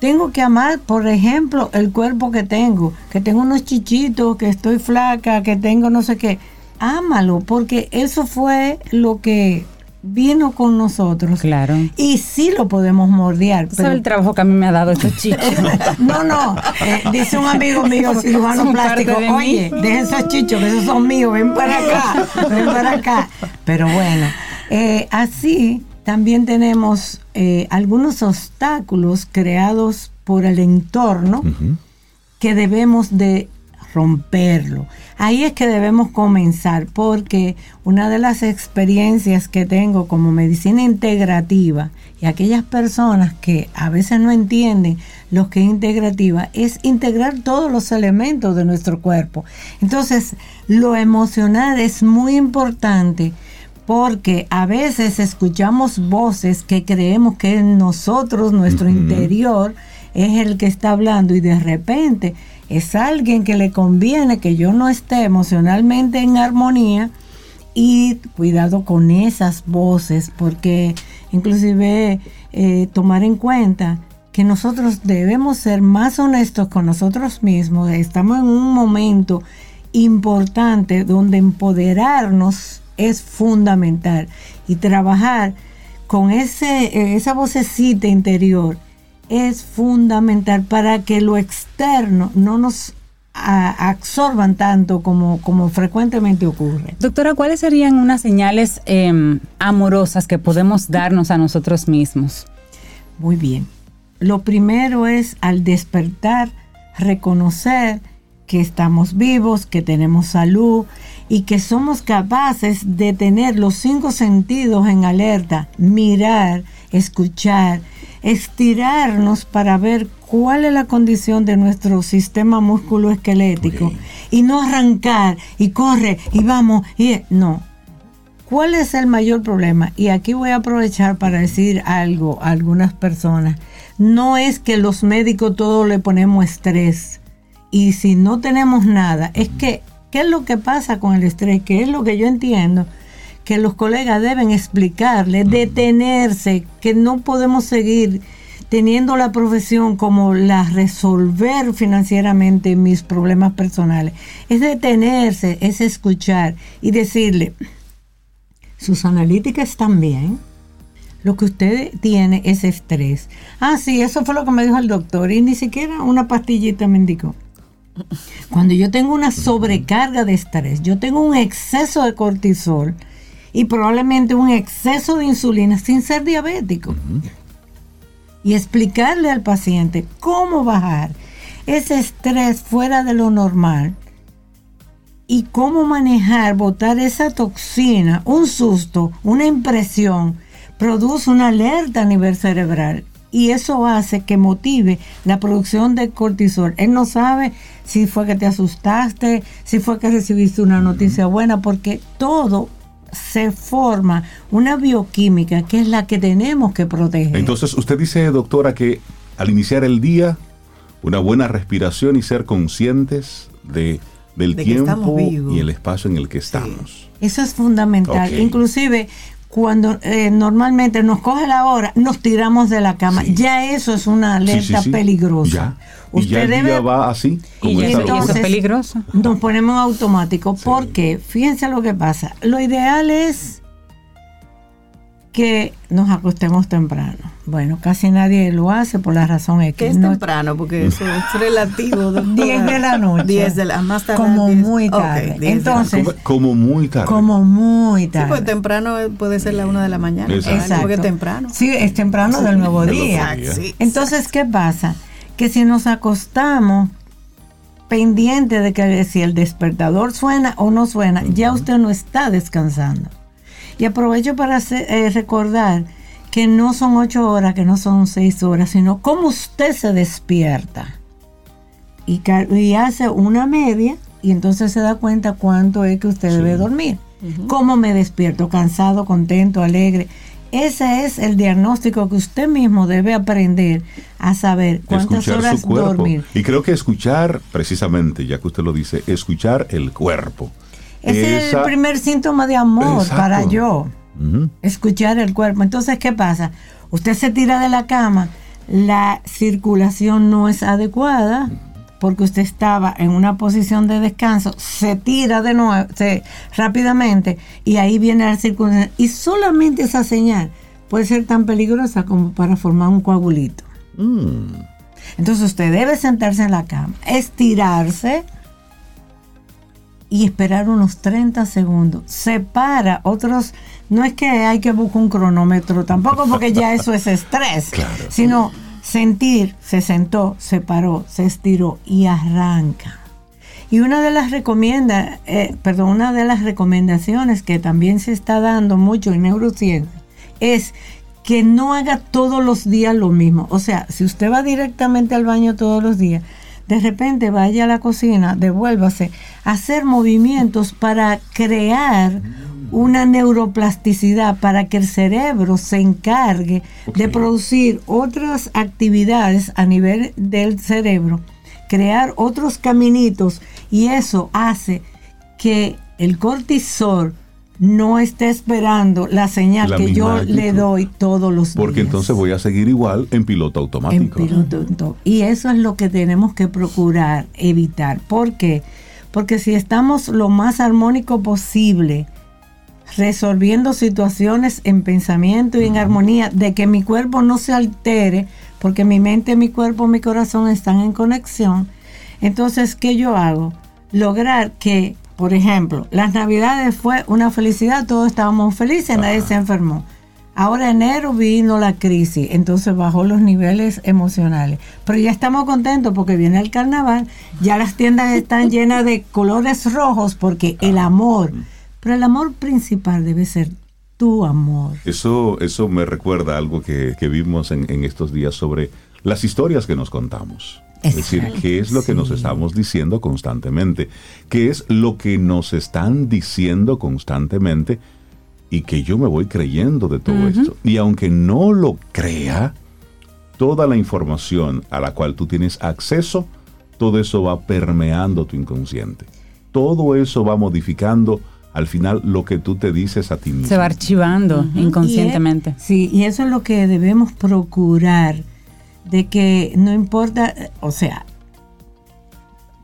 tengo que amar, por ejemplo, el cuerpo que tengo, que tengo unos chichitos, que estoy flaca, que tengo no sé qué, ámalo, porque eso fue lo que vino con nosotros. Claro. Y sí lo podemos mordear. Tú sabes el trabajo que a mí me ha dado estos chicos. No, no, eh, dice un amigo mío, cirujano plástico, de mí. oye, deja esos chichos, que esos son míos, ven para acá, ven para acá. Pero bueno, eh, así también tenemos eh, algunos obstáculos creados por el entorno que debemos de romperlo. Ahí es que debemos comenzar porque una de las experiencias que tengo como medicina integrativa y aquellas personas que a veces no entienden lo que es integrativa es integrar todos los elementos de nuestro cuerpo. Entonces, lo emocional es muy importante porque a veces escuchamos voces que creemos que nosotros, nuestro interior, es el que está hablando y de repente es alguien que le conviene que yo no esté emocionalmente en armonía y cuidado con esas voces porque inclusive eh, tomar en cuenta que nosotros debemos ser más honestos con nosotros mismos. Estamos en un momento importante donde empoderarnos es fundamental y trabajar con ese, esa vocecita interior es fundamental para que lo externo no nos absorban tanto como, como frecuentemente ocurre. Doctora, ¿cuáles serían unas señales em, amorosas que podemos darnos a nosotros mismos? Muy bien. Lo primero es al despertar reconocer que estamos vivos, que tenemos salud y que somos capaces de tener los cinco sentidos en alerta, mirar, escuchar, estirarnos para ver cuál es la condición de nuestro sistema musculoesquelético y no arrancar y corre y vamos y no, ¿Cuál es el mayor problema? Y aquí voy a aprovechar para decir algo a algunas personas. No es que los médicos todo le ponemos estrés. Y si no tenemos nada, es que, ¿qué es lo que pasa con el estrés? Que es lo que yo entiendo, que los colegas deben explicarle, detenerse, que no podemos seguir teniendo la profesión como la resolver financieramente mis problemas personales. Es detenerse, es escuchar y decirle, sus analíticas están bien. Lo que usted tiene es estrés. Ah, sí, eso fue lo que me dijo el doctor. Y ni siquiera una pastillita me indicó. Cuando yo tengo una sobrecarga de estrés, yo tengo un exceso de cortisol y probablemente un exceso de insulina sin ser diabético. Y explicarle al paciente cómo bajar ese estrés fuera de lo normal y cómo manejar, botar esa toxina, un susto, una impresión, produce una alerta a nivel cerebral y eso hace que motive la producción de cortisol. Él no sabe si fue que te asustaste, si fue que recibiste una noticia buena, porque todo se forma una bioquímica que es la que tenemos que proteger. Entonces, usted dice, doctora, que al iniciar el día, una buena respiración y ser conscientes de, del De tiempo y el espacio en el que estamos. Eso es fundamental. Inclusive cuando eh, normalmente nos coge la hora, nos tiramos de la cama. Sí. Ya eso es una alerta sí. peligrosa. Ya. Y Usted ya el debe día va así. Y como y ahora. eso es peligroso. nos ponemos automático. Porque, fíjense lo que pasa. Lo ideal es que nos acostemos temprano. Bueno, casi nadie lo hace por la razón X. Que es No- temprano, porque eso es relativo. doctora. 10 de la noche. 10 de la más tarde. Como 10. muy tarde. 10 de la- Entonces, Como, como muy tarde. como muy Sí, tarde. pues temprano puede ser la una de la mañana. Exacto. Porque es temprano. Sí, es temprano del nuevo día. Sí, Entonces, ¿qué pasa? Que si nos acostamos pendiente de que si el despertador suena o no suena, ya usted no está descansando. Y aprovecho para hacer- eh, recordar que no son ocho horas, que no son seis horas, sino cómo usted se despierta. Y hace una media y entonces se da cuenta cuánto es que usted debe dormir. ¿Cómo me despierto? Cansado, contento, alegre. Ese es el diagnóstico que usted mismo debe aprender a saber cuántas escuchar horas su cuerpo. dormir. Y creo que escuchar, precisamente, ya que usted lo dice, escuchar el cuerpo. Ese es el primer síntoma de amor Exacto. para yo. Escuchar el cuerpo. Entonces, ¿qué pasa? Usted se tira de la cama, la circulación no es adecuada porque usted estaba en una posición de descanso, se tira de nuevo se- rápidamente y ahí viene la circulación. Y solamente esa señal puede ser tan peligrosa como para formar un coagulito. Mm. Entonces usted debe sentarse en la cama, estirarse y esperar unos 30 segundos. Separa otros, no es que hay que buscar un cronómetro tampoco porque ya eso es estrés, Claro. sino sentir, se sentó, se paró, se estiró y arranca. Y una de las recomienda, eh, perdón, una de las recomendaciones que también se está dando mucho en neurociencia es que no haga todos los días lo mismo. O sea, si usted va directamente al baño todos los días, de repente vaya a la cocina, devuélvase, hacer movimientos para crear una neuroplasticidad, para que el cerebro se encargue de producir otras actividades a nivel del cerebro, crear otros caminitos y eso hace que el cortisol no esté esperando la señal La que yo le doy todos los días. Porque entonces voy a seguir igual en piloto automático. piloto, en todo. Y eso es lo que tenemos que procurar evitar. ¿Por qué? Porque si estamos lo más armónico posible, resolviendo situaciones en pensamiento y en armonía, de que mi cuerpo no se altere, porque mi mente, mi cuerpo, mi corazón están en conexión, entonces, ¿qué yo hago? Lograr que, por ejemplo, las navidades fue una felicidad, todos estábamos felices, nadie se enfermó. Ahora enero vino la crisis, entonces bajó los niveles emocionales. Pero ya estamos contentos porque viene el carnaval, ya las tiendas están llenas de colores rojos porque el amor, pero el amor principal debe ser tu amor. Eso, eso me recuerda algo que, que vimos en, en estos días sobre las historias que nos contamos. Es decir, Exacto, qué es lo que nos sí. estamos diciendo constantemente, qué es lo que nos están diciendo constantemente y que yo me voy creyendo de todo esto. Y aunque no lo crea, toda la información a la cual tú tienes acceso, todo eso va permeando tu inconsciente. Todo eso va modificando al final lo que tú te dices a ti mismo. Se va archivando inconscientemente. Y es- sí, y eso es lo que debemos procurar, de que no importa, o sea,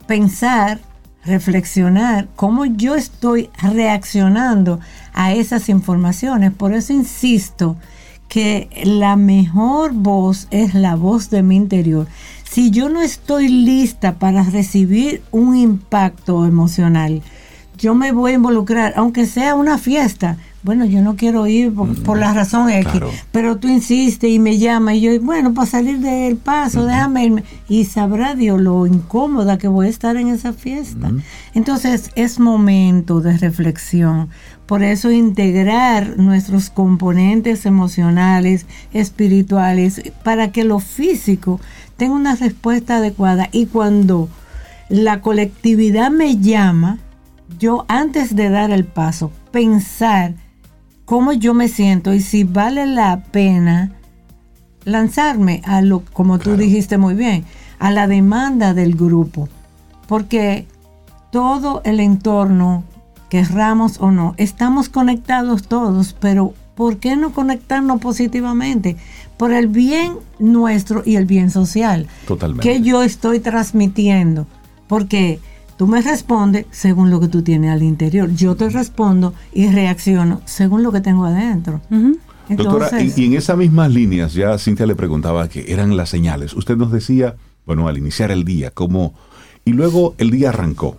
pensar, reflexionar cómo yo estoy reaccionando a esas informaciones. Por eso insisto que la mejor voz es la voz de mi interior. Si yo no estoy lista para recibir un impacto emocional, yo me voy a involucrar, aunque sea una fiesta. Bueno, yo no quiero ir por, por la razón X, claro. pero tú insistes y me llamas y yo, bueno, para salir del paso, déjame irme. Y sabrá Dios lo incómoda que voy a estar en esa fiesta. Entonces es momento de reflexión. Por eso integrar nuestros componentes emocionales, espirituales, para que lo físico tenga una respuesta adecuada. Y cuando la colectividad me llama, yo antes de dar el paso, pensar cómo yo me siento y si vale la pena lanzarme a lo, como tú dijiste muy bien, a la demanda del grupo. Porque todo el entorno, querramos o no, estamos conectados todos, pero ¿por qué no conectarnos positivamente? Por el bien nuestro y el bien social. Totalmente. Que yo estoy transmitiendo. Porque tú me respondes según lo que tú tienes al interior. Yo te respondo y reacciono según lo que tengo adentro. Doctora, y, y en esas mismas líneas, ya Cintia le preguntaba qué eran las señales. Usted nos decía, bueno, al iniciar el día, cómo... Y luego el día arrancó.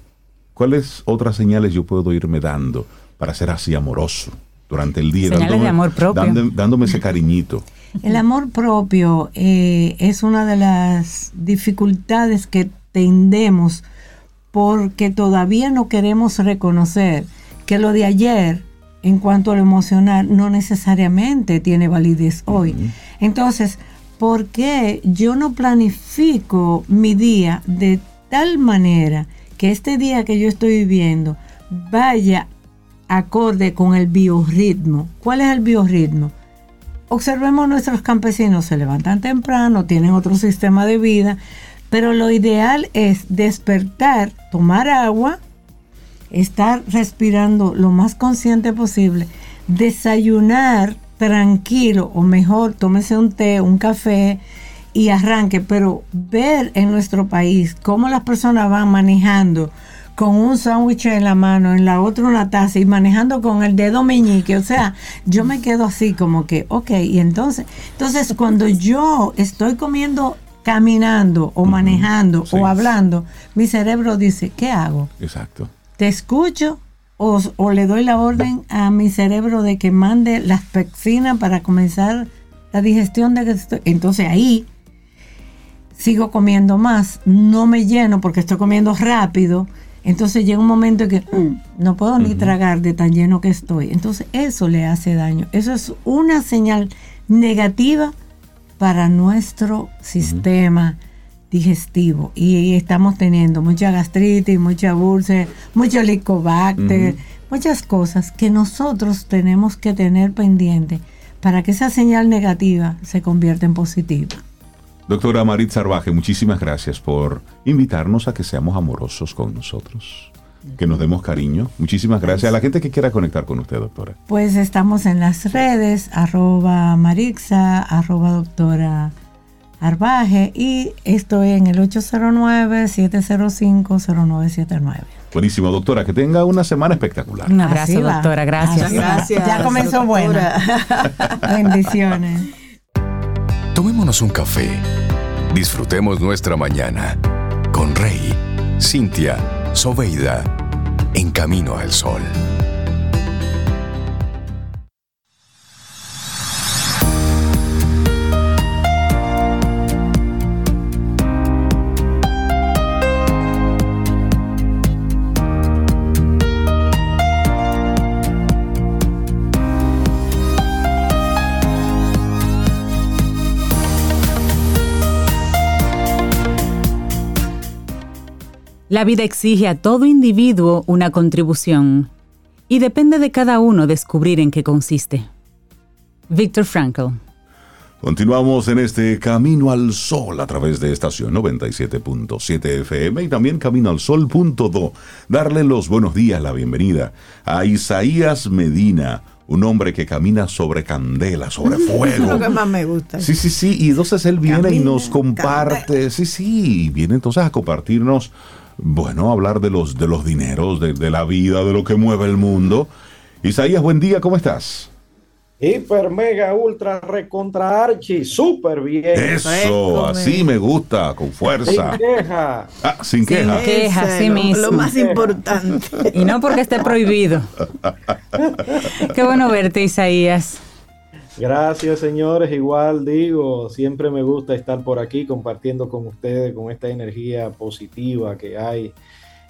¿Cuáles otras señales yo puedo irme dando para ser así amoroso durante el día? Señales de amor propio. dándome- dándome ese cariñito. El amor propio eh, es una de las dificultades que tendemos porque todavía no queremos reconocer que lo de ayer, en cuanto a lo emocional, no necesariamente tiene validez hoy. Entonces, ¿por qué yo no planifico mi día de tal manera que este día que yo estoy viviendo vaya acorde con el biorritmo? ¿Cuál es el biorritmo? observemos nuestros campesinos, se levantan temprano, tienen otro sistema de vida, pero lo ideal es despertar, tomar agua, estar respirando lo más consciente posible, desayunar tranquilo o mejor, tómese un té, un café y arranque, pero ver en nuestro país cómo las personas van manejando con un sándwich en la mano, en la otra una taza y manejando con el dedo meñique. O sea, yo me quedo así como que, ok, y entonces, entonces cuando yo estoy comiendo, caminando o manejando sí. o hablando, mi cerebro dice, ¿qué hago? Exacto. ¿Te escucho? O, o le doy la orden a mi cerebro de que mande las peccinas para comenzar la digestión de que estoy. Entonces ahí sigo comiendo más, no me lleno porque estoy comiendo rápido. Entonces llega un momento en que mm, no puedo ni tragar de tan lleno que estoy. Entonces eso le hace daño. Eso es una señal negativa para nuestro sistema digestivo. Y estamos teniendo mucha gastritis, mucha úlcera, mucho licobacter, muchas cosas que nosotros tenemos que tener pendiente para que esa señal negativa se convierta en positiva. Doctora Marit Sarvaje, muchísimas gracias por invitarnos a que seamos amorosos con nosotros, que nos demos cariño. Muchísimas gracias a la gente que quiera conectar con usted, doctora. Pues estamos en las redes, arroba Marixa, arroba doctora Arbaje y estoy en el 809-705-0979. Buenísimo, doctora, que tenga una semana espectacular. Un abrazo, doctora. Gracias. Gracias. Ya comenzó buena. Bendiciones. Tomémonos un café. Disfrutemos nuestra mañana con Rey, Cintia, Soveida, en camino al sol. La vida exige a todo individuo una contribución y depende de cada uno descubrir en qué consiste. Viktor Frankl. Continuamos en este Camino al Sol a través de estación 97.7 FM y también Camino al Sol.do. Darle los buenos días, la bienvenida a Isaías Medina, un hombre que camina sobre candela, sobre Eso es lo fuego. que más me gusta. Sí, sí, sí. Y entonces él viene y nos comparte. Sí, sí. y Viene entonces a compartirnos, bueno, hablar de los, de los dineros, de, de la vida, de lo que mueve el mundo. Isaías, buen día, ¿cómo estás? Hiper, mega, ultra, recontra, archi, súper bien. Eso, así me gusta, con Sin fuerza. queja. Ah, sin queja. queja. Queja, Ese, sí lo- mismo. Lo más importante. Y no porque esté prohibido. Qué bueno verte, Isaías. Gracias, señores. Igual digo, siempre me gusta estar por aquí compartiendo con ustedes, con esta energía positiva que hay.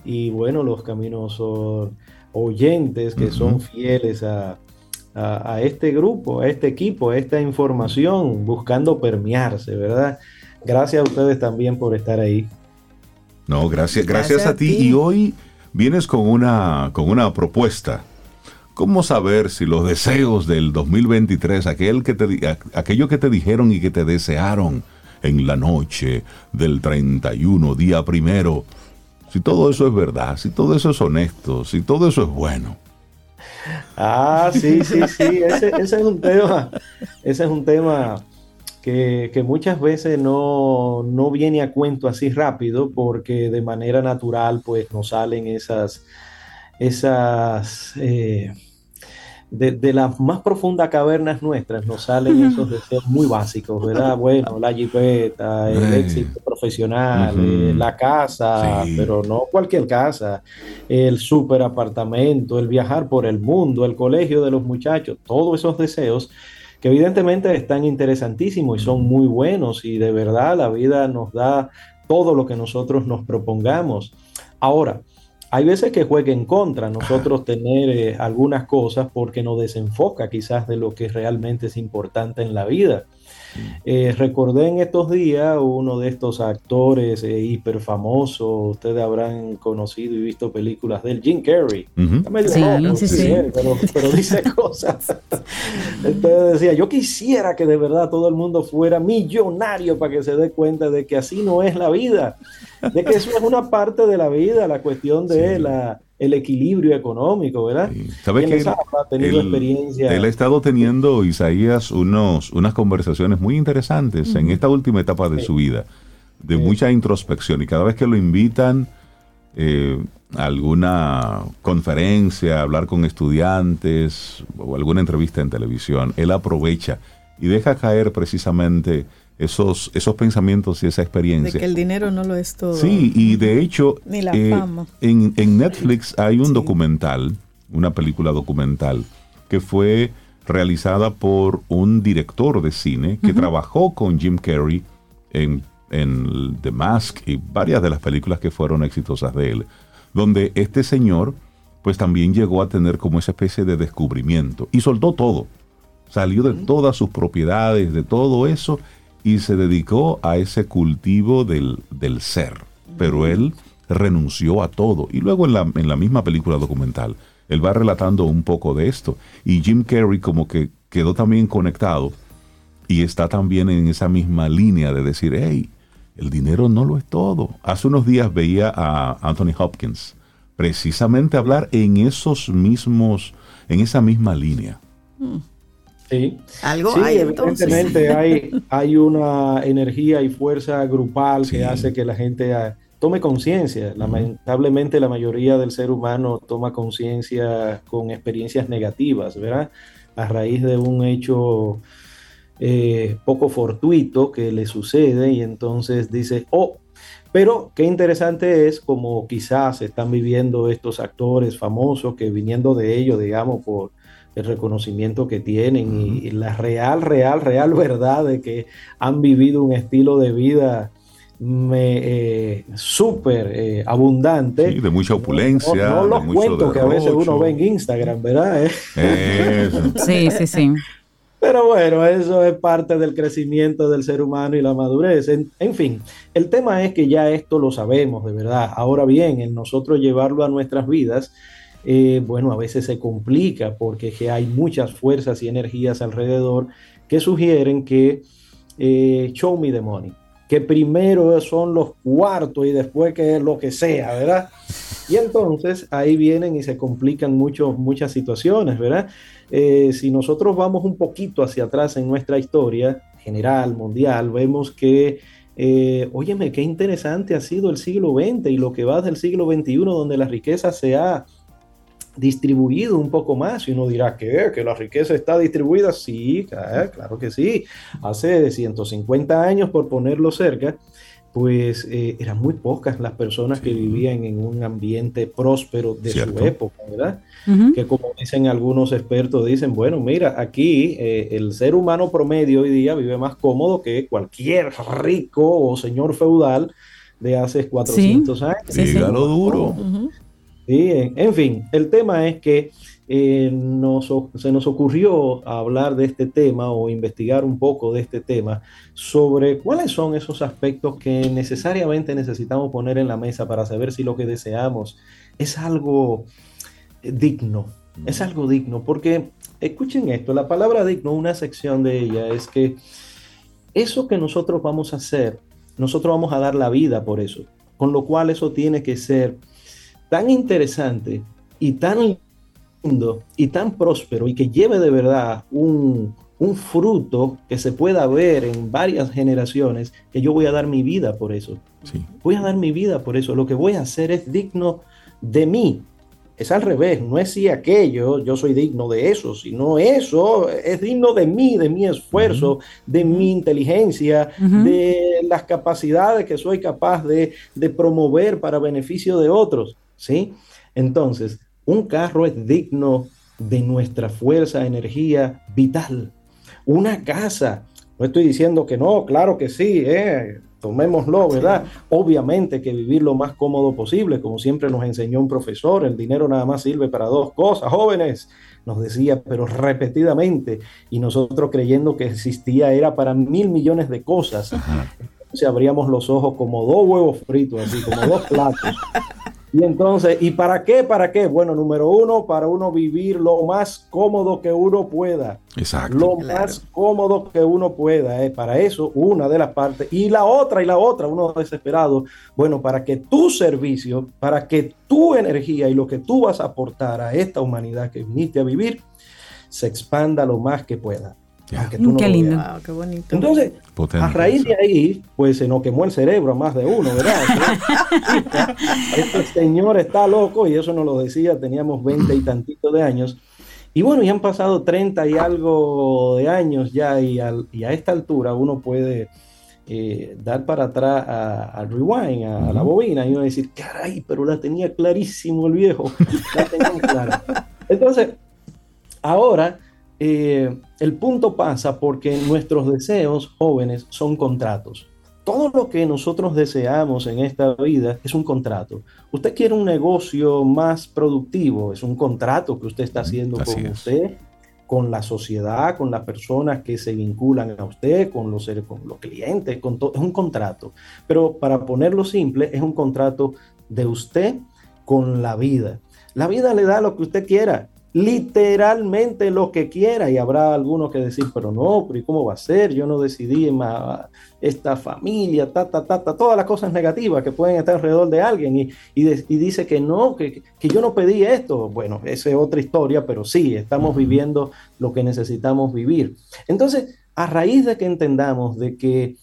Y bueno, los caminos son oyentes que son fieles a, a- a este grupo, a este equipo, a esta información, buscando permearse, ¿verdad? Gracias a ustedes también por estar ahí. No, gracias, gracias, Gracias a a ti. ti. Y hoy vienes con una, con una propuesta. ¿Cómo saber si los deseos del 2023, aquel que te, aquello que te dijeron y que te desearon en la noche del 31, día primero, si todo eso es verdad, si todo eso es honesto, si todo eso es bueno? Ah, sí, sí, sí, ese, es un tema, ese es un tema que, muchas veces no, no, viene a cuento así rápido porque de manera natural pues nos salen esas, esas eh, de, las más profundas cavernas nuestras nos salen esos deseos muy básicos, ¿verdad? Bueno, la jipeta, el éxito profesional, eh, la casa, pero no cualquier casa, el super apartamento, el viajar por el mundo, el colegio de los muchachos, todos esos deseos que evidentemente están interesantísimos y son muy buenos y de verdad la vida nos da todo lo que nosotros nos propongamos. Ahora, hay veces que juega en contra nosotros tener eh, algunas cosas porque nos desenfoca quizás de lo que realmente es importante en la vida. Eh, recordé en estos días uno de estos actores eh, hiper famosos, ustedes habrán conocido y visto películas del Jim Carrey. sí, sí, Pero, dice cosas. Entonces decía, yo quisiera que de verdad todo el mundo fuera millonario para que se dé cuenta de que así no es la vida, de que eso es una parte de la vida, la cuestión de la el equilibrio económico, ¿verdad? ¿Sabes que él, ha tenido experiencia? Él ha estado teniendo, Isaías, unos, unas conversaciones muy interesantes en esta última etapa de su vida, de mucha introspección. Y cada vez que lo invitan eh, a alguna conferencia, hablar con estudiantes o alguna entrevista en televisión, él aprovecha y deja caer precisamente esos, esos pensamientos y esa experiencia. De que el dinero no lo es todo. Sí, y de hecho, Ni la eh, fama. En, en, Netflix hay un documental, una película documental, que fue realizada por un director de cine que trabajó con Jim Carrey en, en The Mask y varias de las películas que fueron exitosas de él, donde este señor pues también llegó a tener como esa especie de descubrimiento y soltó todo. Salió de todas sus propiedades, de todo eso, y se dedicó a ese cultivo del, ser. Pero él renunció a todo. Y luego en la, en la misma película documental, él va relatando un poco de esto. Y Jim Carrey como que quedó también conectado y está también en esa misma línea de decir, hey, el dinero no lo es todo. Hace unos días veía a Anthony Hopkins precisamente hablar en esos mismos, en esa misma línea. Mm. Sí, Algo hay, evidentemente hay, hay una energía y fuerza grupal que hace que la gente ah, tome conciencia. Lamentablemente la mayoría del ser humano toma conciencia con experiencias negativas, ¿verdad? A raíz de un hecho eh, poco fortuito que le sucede y entonces dice, oh, pero qué interesante es como quizás están viviendo estos actores famosos que viniendo de ellos, digamos, por el reconocimiento que tienen y, la real, real, real verdad de que han vivido un estilo de vida eh, súper eh, abundante. Sí, de mucha opulencia. No, los cuentos que a veces uno ve en Instagram, ¿verdad? Sí, sí, sí. Pero bueno, eso es parte del crecimiento del ser humano y la madurez. En, en, fin, el tema es que ya esto lo sabemos, de verdad. Ahora bien, en nosotros llevarlo a nuestras vidas, eh, bueno, a veces se complica porque hay muchas fuerzas y energías alrededor que sugieren que eh, show me the money, que primero son los cuartos y después que es lo que sea, ¿verdad? Y entonces ahí vienen y se complican muchas situaciones, ¿verdad? Eh, si nosotros vamos un poquito hacia atrás en nuestra historia general, mundial, vemos que eh, óyeme, qué interesante ha sido el siglo XX y lo que va del siglo XXI, donde la riqueza se ha distribuido un poco más y uno dirá que, que la riqueza está distribuida. Sí, claro que sí. Hace 150 años, por ponerlo cerca, pues eh, eran muy pocas las personas que vivían en un ambiente próspero de su época, ¿verdad? Que como dicen algunos expertos, dicen, bueno, mira, aquí eh, el ser humano promedio hoy día vive más cómodo que cualquier rico o señor feudal de hace 400 años. Sí, lo duro. Sí, en, fin, el tema es que eh, se nos ocurrió hablar de este tema o investigar un poco de este tema sobre cuáles son esos aspectos que necesariamente necesitamos poner en la mesa para saber si lo que deseamos es algo digno, es algo digno, porque escuchen esto, la palabra digno, una sección de ella es que eso que nosotros vamos a hacer, nosotros vamos a dar la vida por eso, con lo cual eso tiene que ser tan interesante y tan lindo y tan próspero y que lleve de verdad un, un fruto que se pueda ver en varias generaciones, que yo voy a dar mi vida por eso. Sí. Voy a dar mi vida por eso. Lo que voy a hacer es digno de mí. Es al revés, no es si aquello, yo soy digno de eso, sino eso es digno de mí, de mi esfuerzo, de mi inteligencia, de las capacidades que soy capaz de, de promover para beneficio de otros. ¿Sí? Entonces, un carro es digno de nuestra fuerza, energía vital. Una casa, no estoy diciendo que no, claro que sí, eh, tomémoslo, ¿verdad? Obviamente que vivir lo más cómodo posible, como siempre nos enseñó un profesor, el dinero nada más sirve para dos cosas, jóvenes, nos decía, pero repetidamente, y nosotros creyendo que existía era para mil millones de cosas. Entonces abríamos los ojos como dos huevos fritos, así como dos platos. Y entonces, ¿y para qué? ¿Para qué? Bueno, número uno, para uno vivir lo más cómodo que uno pueda. Exacto. Lo más cómodo que uno pueda. ¿eh? Para eso, una de las partes. Y la otra, y la otra, uno desesperado. Bueno, para que tu servicio, para que tu energía y lo que tú vas a aportar a esta humanidad que viniste a vivir, se expanda lo más que pueda. Aunque tú no Qué lindo. qué bonito. Entonces, Potente, a raíz sí. de ahí, pues se nos quemó el cerebro a más de uno, ¿verdad? este señor está loco y eso nos lo decía, teníamos 20 y tantitos de años. Y bueno, ya han pasado 30 y algo de años ya y, al- y a esta altura uno puede eh, dar para atrás a- al rewind, a, a la bobina y uno decir, caray, pero la tenía clarísimo el viejo. La tenía clara. Entonces, ahora eh, el punto pasa porque nuestros deseos jóvenes son contratos. Todo lo que nosotros deseamos en esta vida es un contrato. Usted quiere un negocio más productivo, es un contrato que usted está haciendo Así con es. usted, con la sociedad, con las personas que se vinculan a usted, con los, seres- con los clientes, con todo. Es un contrato. Pero para ponerlo simple, es un contrato de usted con la vida. La vida le da lo que usted quiera, literalmente lo que quiera. Y habrá algunos que decir, pero no, pero ¿y cómo va a ser? Yo no decidí ma- esta familia, ta, ta, ta, ta, todas las cosas negativas que pueden estar alrededor de alguien. Y, y de- y dice que no, que, que yo no pedí esto. Bueno, esa es otra historia, pero sí, estamos viviendo lo que necesitamos vivir. Entonces, a raíz de que entendamos de que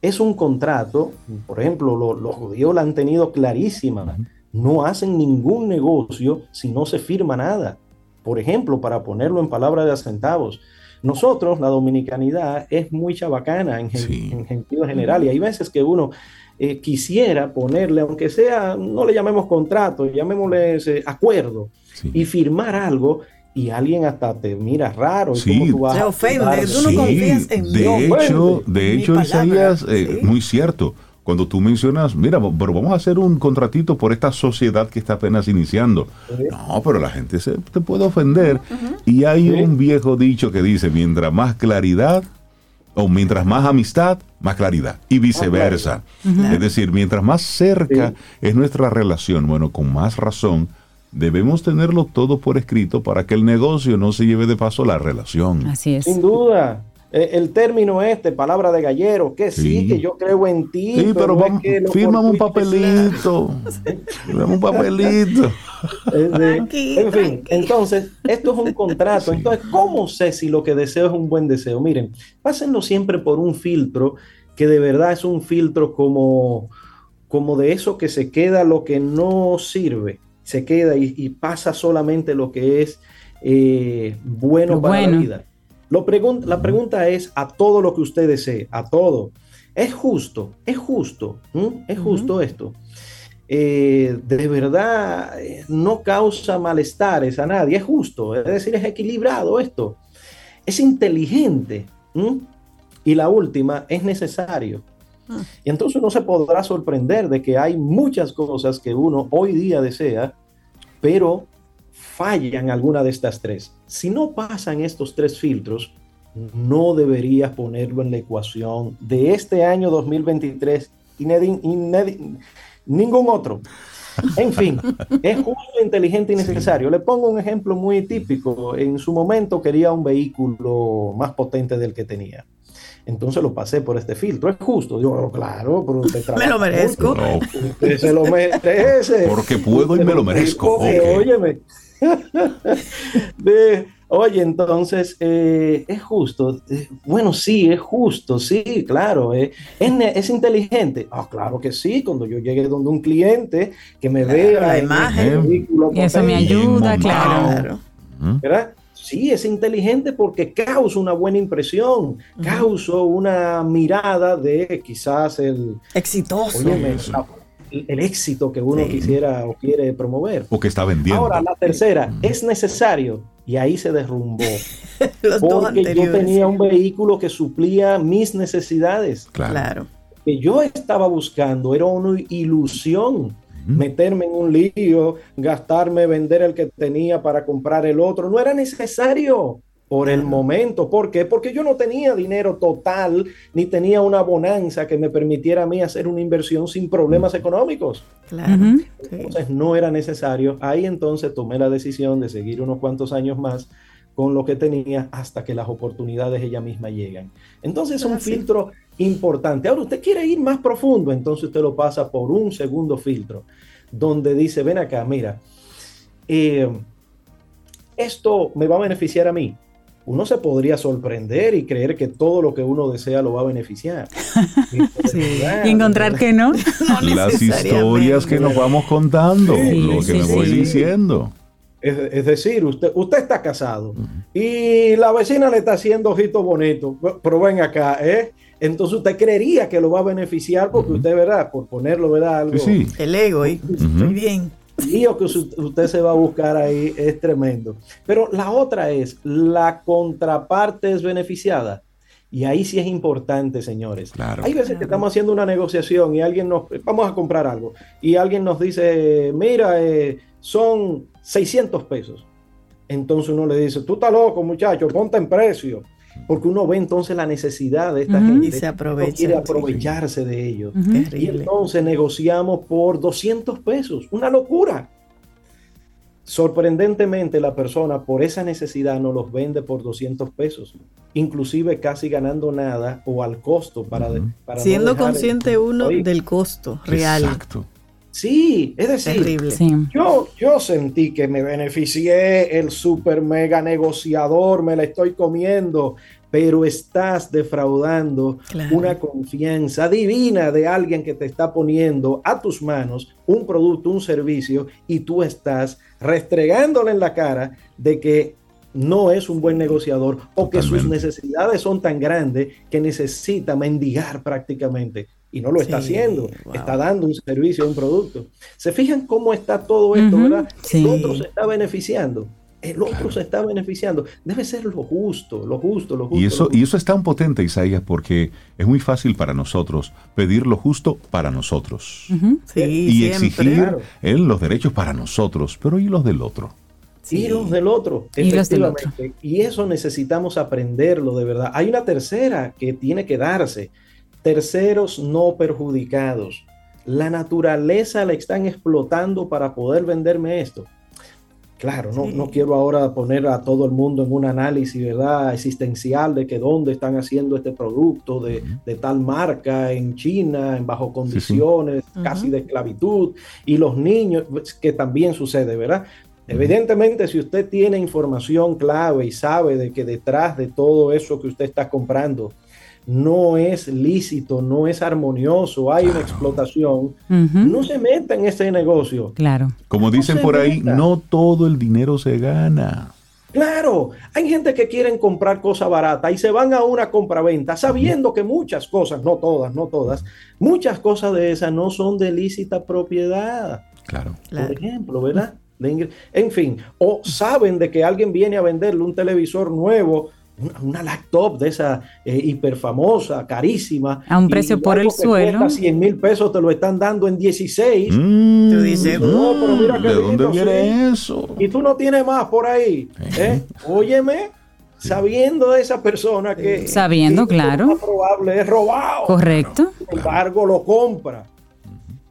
es un contrato, por ejemplo, lo- los judíos la han tenido clarísima, no hacen ningún negocio si no se firma nada. Por ejemplo, para ponerlo en palabras de centavos, nosotros, la dominicanidad, es muy chabacana en, gen- Sí. en sentido general y hay veces que uno eh, quisiera ponerle, aunque sea, no le llamemos contrato, llamémosle ese acuerdo Sí. y firmar algo y alguien hasta te mira raro. ¿y Sí. cómo tú vas Se a ofende, firmar? tú no Sí, confías en mí. de hecho, bueno, de hecho, palabra, Isaías, eh, sí. muy cierto. Cuando tú mencionas, mira, pero vamos a hacer un contratito por esta sociedad que está apenas iniciando. Sí. No, pero la gente se te puede ofender. Y hay Sí. un viejo dicho que dice, mientras más claridad, o mientras más amistad, más claridad. Y viceversa. Es decir, mientras más cerca Sí. es nuestra relación, bueno, con más razón, debemos tenerlo todo por escrito para que el negocio no se lleve de paso la relación. Así es. Sin duda. Eh, El término este, palabra de gallero, que sí, Sí. que yo creo en ti. Sí, pero es vamos, que lo fírmame un es papelito. Fírmame un papelito. Es Tranqui, en fin, entonces, esto es un contrato. Sí. Entonces, ¿cómo sé si lo que deseo es un buen deseo? Miren, pásenlo siempre por un filtro que de verdad es un filtro como, como de eso que se queda lo que no sirve, se queda y, y pasa solamente lo que es eh, bueno Lo para la bueno. vida. Lo pregun- la pregunta es a todo lo que usted desee, a todo. ¿Es justo? ¿Es justo? ¿Mm? ¿Es justo esto? Eh, de verdad eh, no causa malestares a nadie, es justo, es decir, es equilibrado esto, es inteligente. ¿m? Y la última, es necesario. Y entonces uno se podrá sorprender de que hay muchas cosas que uno hoy día desea, pero fallan alguna de estas tres. Si no pasan estos tres filtros, no deberías ponerlo en la ecuación de este año 2023 y nedi- y nedi- ningún otro. En fin, es justo, inteligente y necesario. Le pongo un ejemplo muy típico. En su momento quería un vehículo más potente del que tenía. Entonces lo pasé por este filtro. Es justo. Digo, claro, pero usted Me trabaja lo merezco. No, Usted se lo merece. Porque puedo y me lo merezco. Porque, Ok. óyeme, De- oye, entonces, eh, es justo. Eh, bueno, sí, es justo, sí, claro. eh. ¿Es, es inteligente? Ah, claro que sí. Cuando yo llegue donde un cliente que me vea la en imagen. vehículo Y eso me ayuda, claro. Claro. ¿verdad? Sí, es inteligente porque causa una buena impresión, causa una mirada de quizás el, Exitoso. óyeme, la- el, éxito que uno Sí. quisiera o quiere promover. O que está vendiendo. Ahora, la tercera, es necesario y ahí se derrumbó. Los dos Porque yo tenía un vehículo que suplía mis necesidades. claro. Claro. que yo estaba buscando era una ilusión. Meterme en un lío, gastarme, vender el que tenía para comprar el otro. No era necesario por el momento. ¿Por qué? Porque yo no tenía dinero total ni tenía una bonanza que me permitiera a mí hacer una inversión sin problemas económicos. Claro. Sí. Entonces no era necesario. Ahí entonces tomé la decisión de seguir unos cuantos años más con lo que tenía hasta que las oportunidades ella misma llegan. Entonces es un filtro importante. Ahora usted quiere ir más profundo, entonces usted lo pasa por un segundo filtro, donde dice, ven acá, mira, eh, esto me va a beneficiar a mí. Uno se podría sorprender y creer que todo lo que uno desea lo va a beneficiar. Y encontrar que no. Las historias que nos vamos contando, Sí, lo que sí, me voy diciendo. Es, es decir, usted, usted está casado y la vecina le está haciendo ojitos bonitos, pero ven acá, ¿eh? Entonces usted creería que lo va a beneficiar porque usted, ¿verdad? Por ponerlo, ¿verdad? Algo Sí, sí. El ego, y estoy bien. Lío que usted se va a buscar ahí es tremendo. Pero la otra es, la contraparte es beneficiada. Y ahí sí es importante, señores. Claro. Hay veces que estamos haciendo una negociación y alguien nos, vamos a comprar algo, y alguien nos dice, mira, eh, son 600 pesos. Entonces uno le dice, tú estás loco, muchacho, ponte en precio. Porque uno ve entonces la necesidad de esta gente. Y se uno aprovechan, quiere sí. aprovecharse de ellos. Y entonces negociamos por 200 pesos. Una locura. Sorprendentemente la persona por esa necesidad no los vende por 200 pesos. Inclusive casi ganando nada o al costo para... de- para no Siendo el- consciente uno Oye, del costo real. Exacto. Sí, es decir, Terrible. Sí. yo, yo sentí que me beneficié, el super mega negociador, me la estoy comiendo, pero estás defraudando Claro. una confianza divina de alguien que te está poniendo a tus manos un producto, un servicio, y tú estás restregándole en la cara de que no es un buen negociador o que sus necesidades son tan grandes que necesita mendigar prácticamente. Y no lo está Sí, haciendo, wow. está dando un servicio, un producto. ¿Se fijan cómo está todo esto, verdad? sí. El otro se está beneficiando. El otro se está beneficiando. Debe ser lo justo, lo justo, lo justo. Y eso, lo y justo. eso es tan potente, Isaías, porque es muy fácil para nosotros pedir lo justo para nosotros. Ujú. Sí, y siempre. exigir Claro. eh, los derechos para nosotros, pero ¿y los del otro? Y los del otro, Y los del otro. efectivamente. Y eso necesitamos aprenderlo de verdad. Hay una tercera que tiene que darse. Terceros no perjudicados. La naturaleza la están explotando para poder venderme esto. Claro, no, Sí. no quiero ahora poner a todo el mundo en un análisis, ¿verdad? Existencial de que dónde están haciendo este producto de, de tal marca en China, en bajo condiciones, casi de esclavitud, y los niños, pues, que también sucede, ¿verdad? Evidentemente, si usted tiene información clave y sabe de que detrás de todo eso que usted está comprando no es lícito, no es armonioso, hay una explotación, no se meta en ese negocio. Claro. Como dicen por ahí, meta. no todo el dinero se gana. Claro, hay gente que quieren comprar cosas baratas y se van a una compraventa sabiendo que muchas cosas, no todas, no todas, muchas cosas de esas no son de lícita propiedad. Claro. Claro. Por ejemplo, ¿verdad? En fin, o saben de que alguien viene a venderle un televisor nuevo, una, una laptop de esa eh, hiper famosa, carísima. A un y precio por el que suelo. cuesta 100 mil pesos te lo están dando en 16. Mm, Tú dices, no, pero mira qué ¿De dónde viene eso? Y tú no tienes más por ahí. ¿eh? Óyeme, sabiendo de esa persona que. Sabiendo, que claro. Lo más probable es robado. Correcto. Sin embargo, lo compra.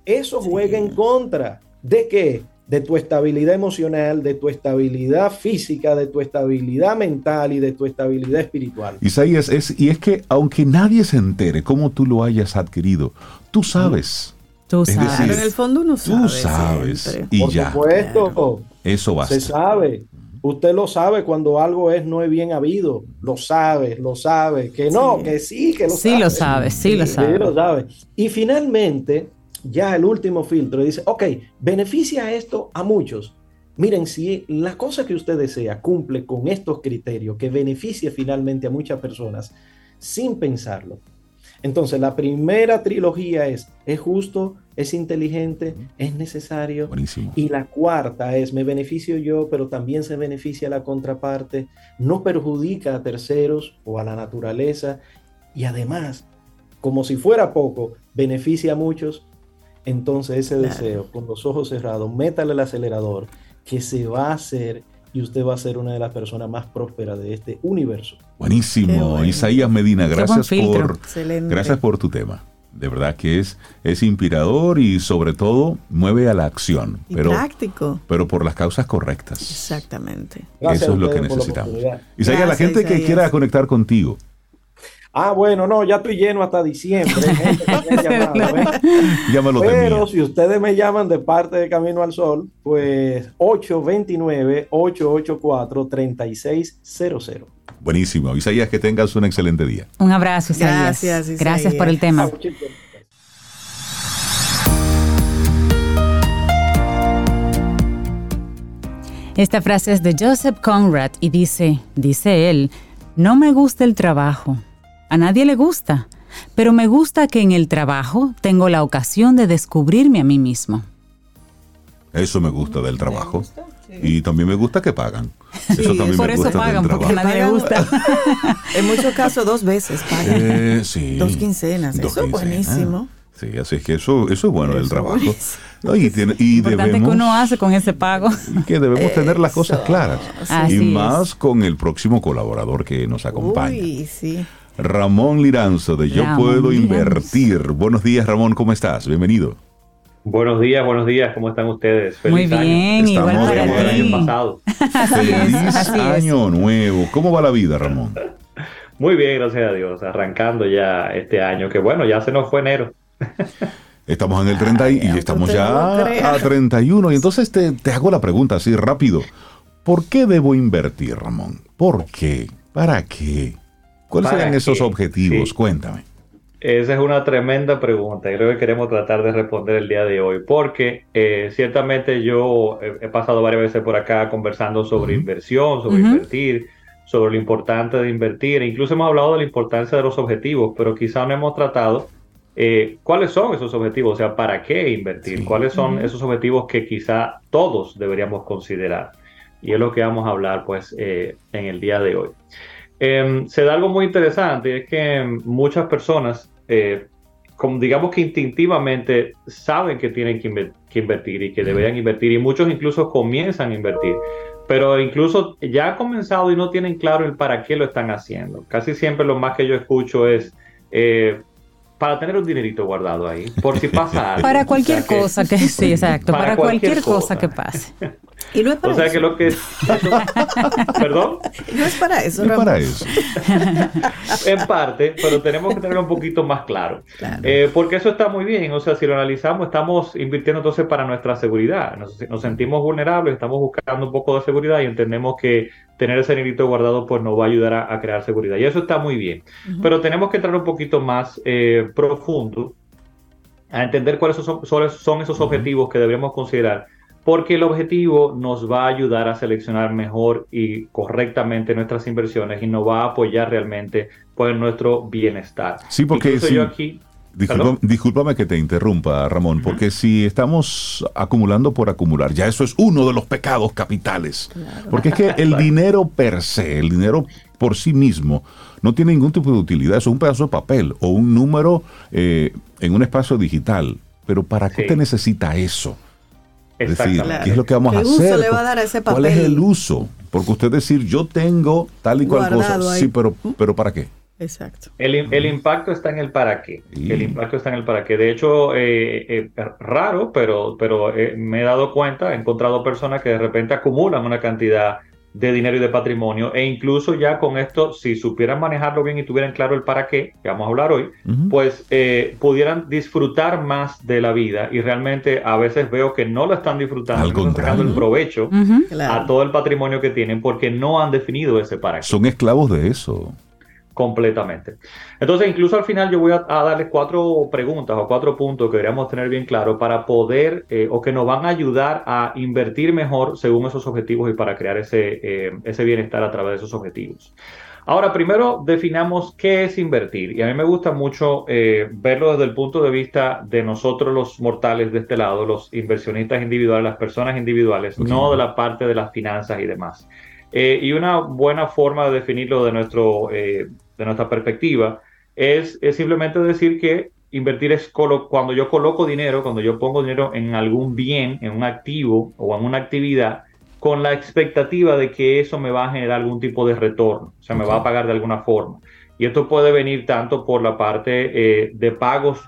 Eso juega en contra. ¿De qué? De tu estabilidad emocional, de tu estabilidad física, de tu estabilidad mental y de tu estabilidad espiritual. Isaías, es, y es que aunque nadie se entere cómo tú lo hayas adquirido, tú sabes Tú Es sabes. decir, Pero en el fondo uno sabe. Tú sabes. siempre. Y Por ya. supuesto, Eso basta. se sabe. Usted lo sabe cuando algo es no es bien habido. Lo sabe, lo sabe. Que no, Sí. que sí, que lo Sí sabe. lo sabes, sí lo Sí, sabes. lo sabe. Y finalmente, ya el último filtro dice, ok, beneficia esto a muchos. Miren, si la cosa que usted desea cumple con estos criterios, que beneficie finalmente a muchas personas, sin pensarlo. Entonces, la primera trilogía es, es justo, es inteligente, es necesario. Buenísimo. Y la cuarta es, me beneficio yo, pero también se beneficia la contraparte, no perjudica a terceros o a la naturaleza y además, como si fuera poco, beneficia a muchos. Entonces ese Claro. deseo, con los ojos cerrados, métale el acelerador, que se va a hacer y usted va a ser una de las personas más prósperas de este universo. Buenísimo. bueno. Isaías Medina, gracias por, Excelente. gracias por tu tema. De verdad que es, es inspirador y sobre todo mueve a la acción, Y pero, práctico. pero por las causas correctas. Exactamente. Gracias Eso es lo que necesitamos. Isaías, la gente que quiera conectar contigo, Ah, bueno, no, ya estoy lleno hasta diciembre. Gente que me llamado, ¿eh? Pero si ustedes me llaman de parte de Camino al Sol, pues 829-884-3600. Buenísimo. Isaías, que tengas un excelente día. Un abrazo, Isaías. Gracias, Isaías. Gracias por el tema. Esta frase es de Joseph Conrad y dice, dice él, no me gusta el trabajo. A nadie le gusta, pero me gusta que en el trabajo tengo la ocasión de descubrirme a mí mismo. Eso me gusta del trabajo. Y también me gusta que pagan. eso también Por me eso gusta pagan, del porque nadie le gusta. En muchos casos dos veces pagan. Eh, sí. Dos quincenas. Dos Eso es buenísimo. Sí, así es que eso, eso es bueno del trabajo. es. No, y tiene- y Importante debemos, que uno hace con ese pago. que debemos tener las cosas claras. sí. Así y es. más con el próximo colaborador que nos acompaña. Uy, sí. Ramón Liranzo de Yo Ramón Puedo Liranzo. Invertir. Buenos días, Ramón, ¿cómo estás? Bienvenido. Buenos días, buenos días, ¿cómo están ustedes? Muy año. bien, igual Estamos para Como el año pasado. Feliz año nuevo. ¿Cómo va la vida, Ramón? Muy bien, gracias a Dios, arrancando ya este año, que bueno, ya se nos fue enero. Estamos en el 30 y, estamos ya a 31. Y entonces te, te hago la pregunta así rápido. ¿Por qué debo invertir, Ramón? ¿Por qué? ¿Para qué? ¿Cuáles ¿Para serían esos qué? objetivos? Sí. Cuéntame. Esa es una tremenda pregunta y creo que queremos tratar de responder el día de hoy, porque eh, ciertamente yo he, he pasado varias veces por acá conversando sobre inversión, sobre invertir, sobre lo importante de invertir, e incluso hemos hablado de la importancia de los objetivos, pero quizá no hemos tratado eh, cuáles son esos objetivos, o sea, para qué invertir, Sí. cuáles son esos objetivos que quizá todos deberíamos considerar. Y es lo que vamos a hablar pues eh, en el día de hoy. Em, se da algo muy interesante, es que muchas personas, eh, como digamos que instintivamente saben que tienen que, inver- que invertir y que deberían invertir, y muchos incluso comienzan a invertir, pero incluso ya han comenzado y no tienen claro el para qué lo están haciendo. Casi siempre lo más que yo escucho es eh, para tener un dinerito guardado ahí, por si pasa algo. Para O cualquier sea que- cosa que sí, exacto. Para Para, cualquier, cualquier cosa cosa. que pase. Y no es para O sea eso. que lo que es... Perdón. No es para eso, Es Ramón. para eso. En parte, pero tenemos que tenerlo un poquito más claro. Claro. Eh, porque eso está muy bien, o sea, si lo analizamos, estamos invirtiendo entonces para nuestra seguridad. Nos, nos sentimos vulnerables, estamos buscando un poco de seguridad y entendemos que tener ese dinerito guardado pues nos va a ayudar a, a crear seguridad. Y eso está muy bien. Ujú. Pero tenemos que entrar un poquito más eh, profundo a entender cuáles son, son- esos objetivos que debemos considerar. Porque el objetivo nos va a ayudar a seleccionar mejor y correctamente nuestras inversiones y nos va a apoyar realmente pues, en nuestro bienestar. Sí, porque Incluso sí. yo aquí, Disculpa- discúlpame que te interrumpa, Ramón, porque si estamos acumulando por acumular, ya eso es uno de los pecados capitales. Porque es que el dinero per se, el dinero por sí mismo, no tiene ningún tipo de utilidad. Eso es un pedazo de papel o un número eh, en un espacio digital. Pero ¿para qué Sí. te necesita eso? Es decir. ¿qué es lo que vamos ¿Qué a uso hacer? le va a dar a ese ¿Cuál es papel? el uso? Porque usted decir, yo tengo tal y cual Guardado cosa. ahí. Sí, pero, pero ¿para qué? Exacto. El, el impacto está en el para qué. Sí. El impacto está en el para qué. De hecho, eh, eh, raro, pero, pero eh, me he dado cuenta, he encontrado personas que de repente acumulan una cantidad de dinero y de patrimonio. E incluso ya con esto, si supieran manejarlo bien y tuvieran claro el para qué, que vamos a hablar hoy, pues eh, pudieran disfrutar más de la vida. Y realmente a veces veo que no lo están disfrutando, Al no están sacando el provecho Claro. a todo el patrimonio que tienen porque no han definido ese para qué Son esclavos de eso. Completamente. Entonces, incluso al final yo voy a, a darles cuatro preguntas o cuatro puntos que deberíamos tener bien claro para poder eh, o que nos van a ayudar a invertir mejor según esos objetivos y para crear ese, eh, ese bienestar a través de esos objetivos. Ahora, primero definamos qué es invertir. Y a mí me gusta mucho eh, verlo desde el punto de vista de nosotros los mortales de este lado, los inversionistas individuales, las personas individuales, no de la parte de las finanzas y demás. Eh, y una buena forma de definirlo de, nuestro, eh, de nuestra perspectiva es, es simplemente decir que invertir es colo- cuando yo coloco dinero, cuando yo pongo dinero en algún bien, en un activo o en una actividad, con la expectativa de que eso me va a generar algún tipo de retorno, o sea, me va a pagar de alguna forma. Y esto puede venir tanto por la parte eh, de pagos,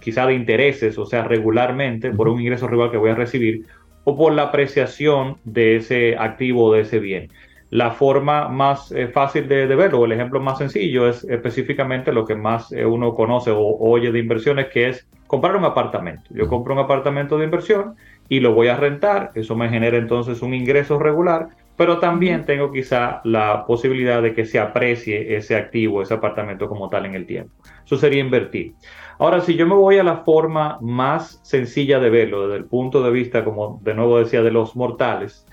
quizá de intereses, o sea, regularmente, por un ingreso regular que voy a recibir, o por la apreciación de ese activo o de ese bien. La forma más eh, fácil de, de verlo, o el ejemplo más sencillo, es específicamente lo que más eh, uno conoce o oye de inversiones, que es comprar un apartamento. Yo compro un apartamento de inversión y lo voy a rentar, eso me genera entonces un ingreso regular, pero también tengo quizá la posibilidad de que se aprecie ese activo, ese apartamento como tal en el tiempo. Eso sería invertir. Ahora, si yo me voy a la forma más sencilla de verlo, desde el punto de vista, como de nuevo decía, de los mortales,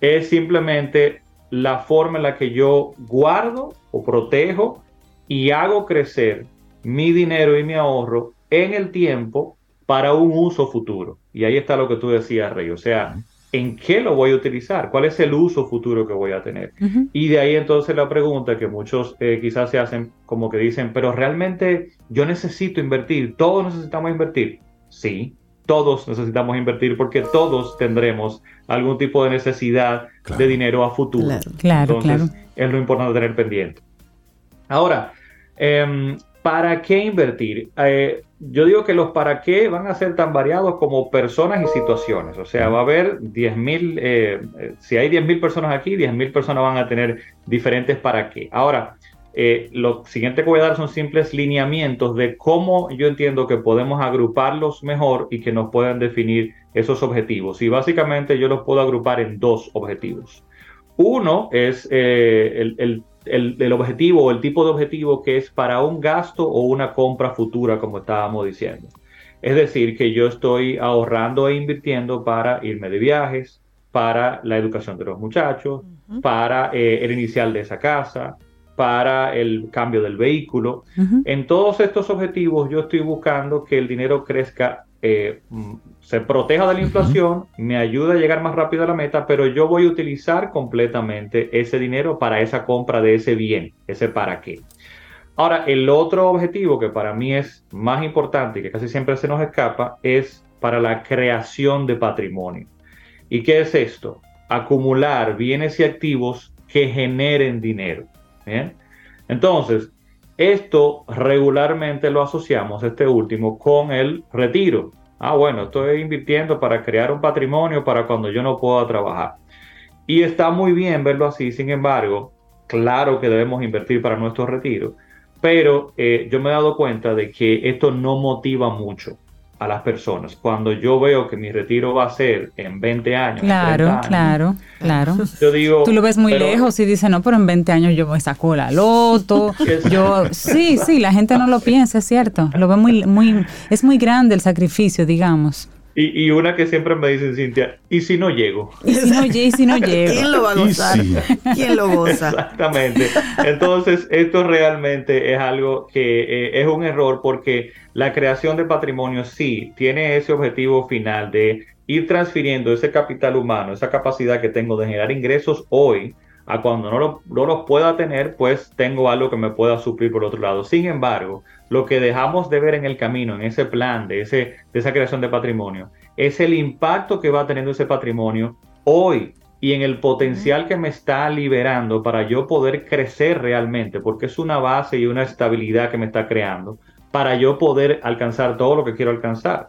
es simplemente la forma en la que yo guardo o protejo y hago crecer mi dinero y mi ahorro en el tiempo para un uso futuro. Y ahí está lo que tú decías, Rey. O sea, ¿en qué lo voy a utilizar? ¿Cuál es el uso futuro que voy a tener? Y de ahí entonces la pregunta que muchos eh, quizás se hacen como que dicen, pero realmente yo necesito invertir, todos necesitamos invertir. Sí, todos necesitamos invertir porque todos tendremos algún tipo de necesidad Claro. de dinero a futuro. Claro. Claro, Entonces, claro. es lo importante tener pendiente. Ahora, em, ¿para qué invertir? Eh, yo digo que los para qué van a ser tan variados como personas y situaciones. O sea, va a haber 10.000, eh, eh, si hay 10.000 personas aquí, 10.000 personas van a tener diferentes para qué. Ahora, eh, lo siguiente que voy a dar son simples lineamientos de cómo yo entiendo que podemos agruparlos mejor y que nos puedan definir esos objetivos. Y básicamente yo los puedo agrupar en dos objetivos. Uno es el- el- el objetivo o el tipo de objetivo que es para un gasto o una compra futura, como estábamos diciendo. Es decir, que yo estoy ahorrando e invirtiendo para irme de viajes, para la educación de los muchachos, para eh, el inicial de esa casa, para el cambio del vehículo. En todos estos objetivos yo estoy buscando que el dinero crezca, eh, se proteja de la inflación, me ayude a llegar más rápido a la meta, pero yo voy a utilizar completamente ese dinero para esa compra de ese bien, ese para qué. Ahora, el otro objetivo que para mí es más importante y que casi siempre se nos escapa es para la creación de patrimonio. ¿Y qué es esto? Acumular bienes y activos que generen dinero. ¿bien? Entonces, esto regularmente lo asociamos, este último, con el retiro. Ah, bueno, estoy invirtiendo para crear un patrimonio para cuando yo no pueda trabajar. Y está muy bien verlo así, sin embargo, claro que debemos invertir para nuestro retiro, pero eh, yo me he dado cuenta de que esto no motiva mucho a las personas. Cuando yo veo que mi retiro va a ser en 20 años, en 30 Claro, años, claro, claro. yo digo... Tú lo ves muy pero- lejos y dices, no, pero en 20 años yo me saco la loto. Yo, sí, sí, la gente no lo piensa, es cierto. Lo ve muy, muy, es muy grande el sacrificio, digamos. Y, y una que siempre me dicen, Cintia, ¿y si no llego? Y si no, y si no llego. ¿Quién lo va a gozar? sí. ¿Quién lo goza? Exactamente. Entonces, esto realmente es algo que eh, es un error porque la creación de patrimonio sí tiene ese objetivo final de ir transfiriendo ese capital humano, esa capacidad que tengo de generar ingresos hoy a cuando no, lo- no los pueda tener, pues tengo algo que me pueda suplir por otro lado. Sin embargo, lo que dejamos de ver en el camino, en ese plan de, ese, de esa creación de patrimonio, es el impacto que va teniendo ese patrimonio hoy y en el potencial que me está liberando para yo poder crecer realmente, porque es una base y una estabilidad que me está creando para yo poder alcanzar todo lo que quiero alcanzar.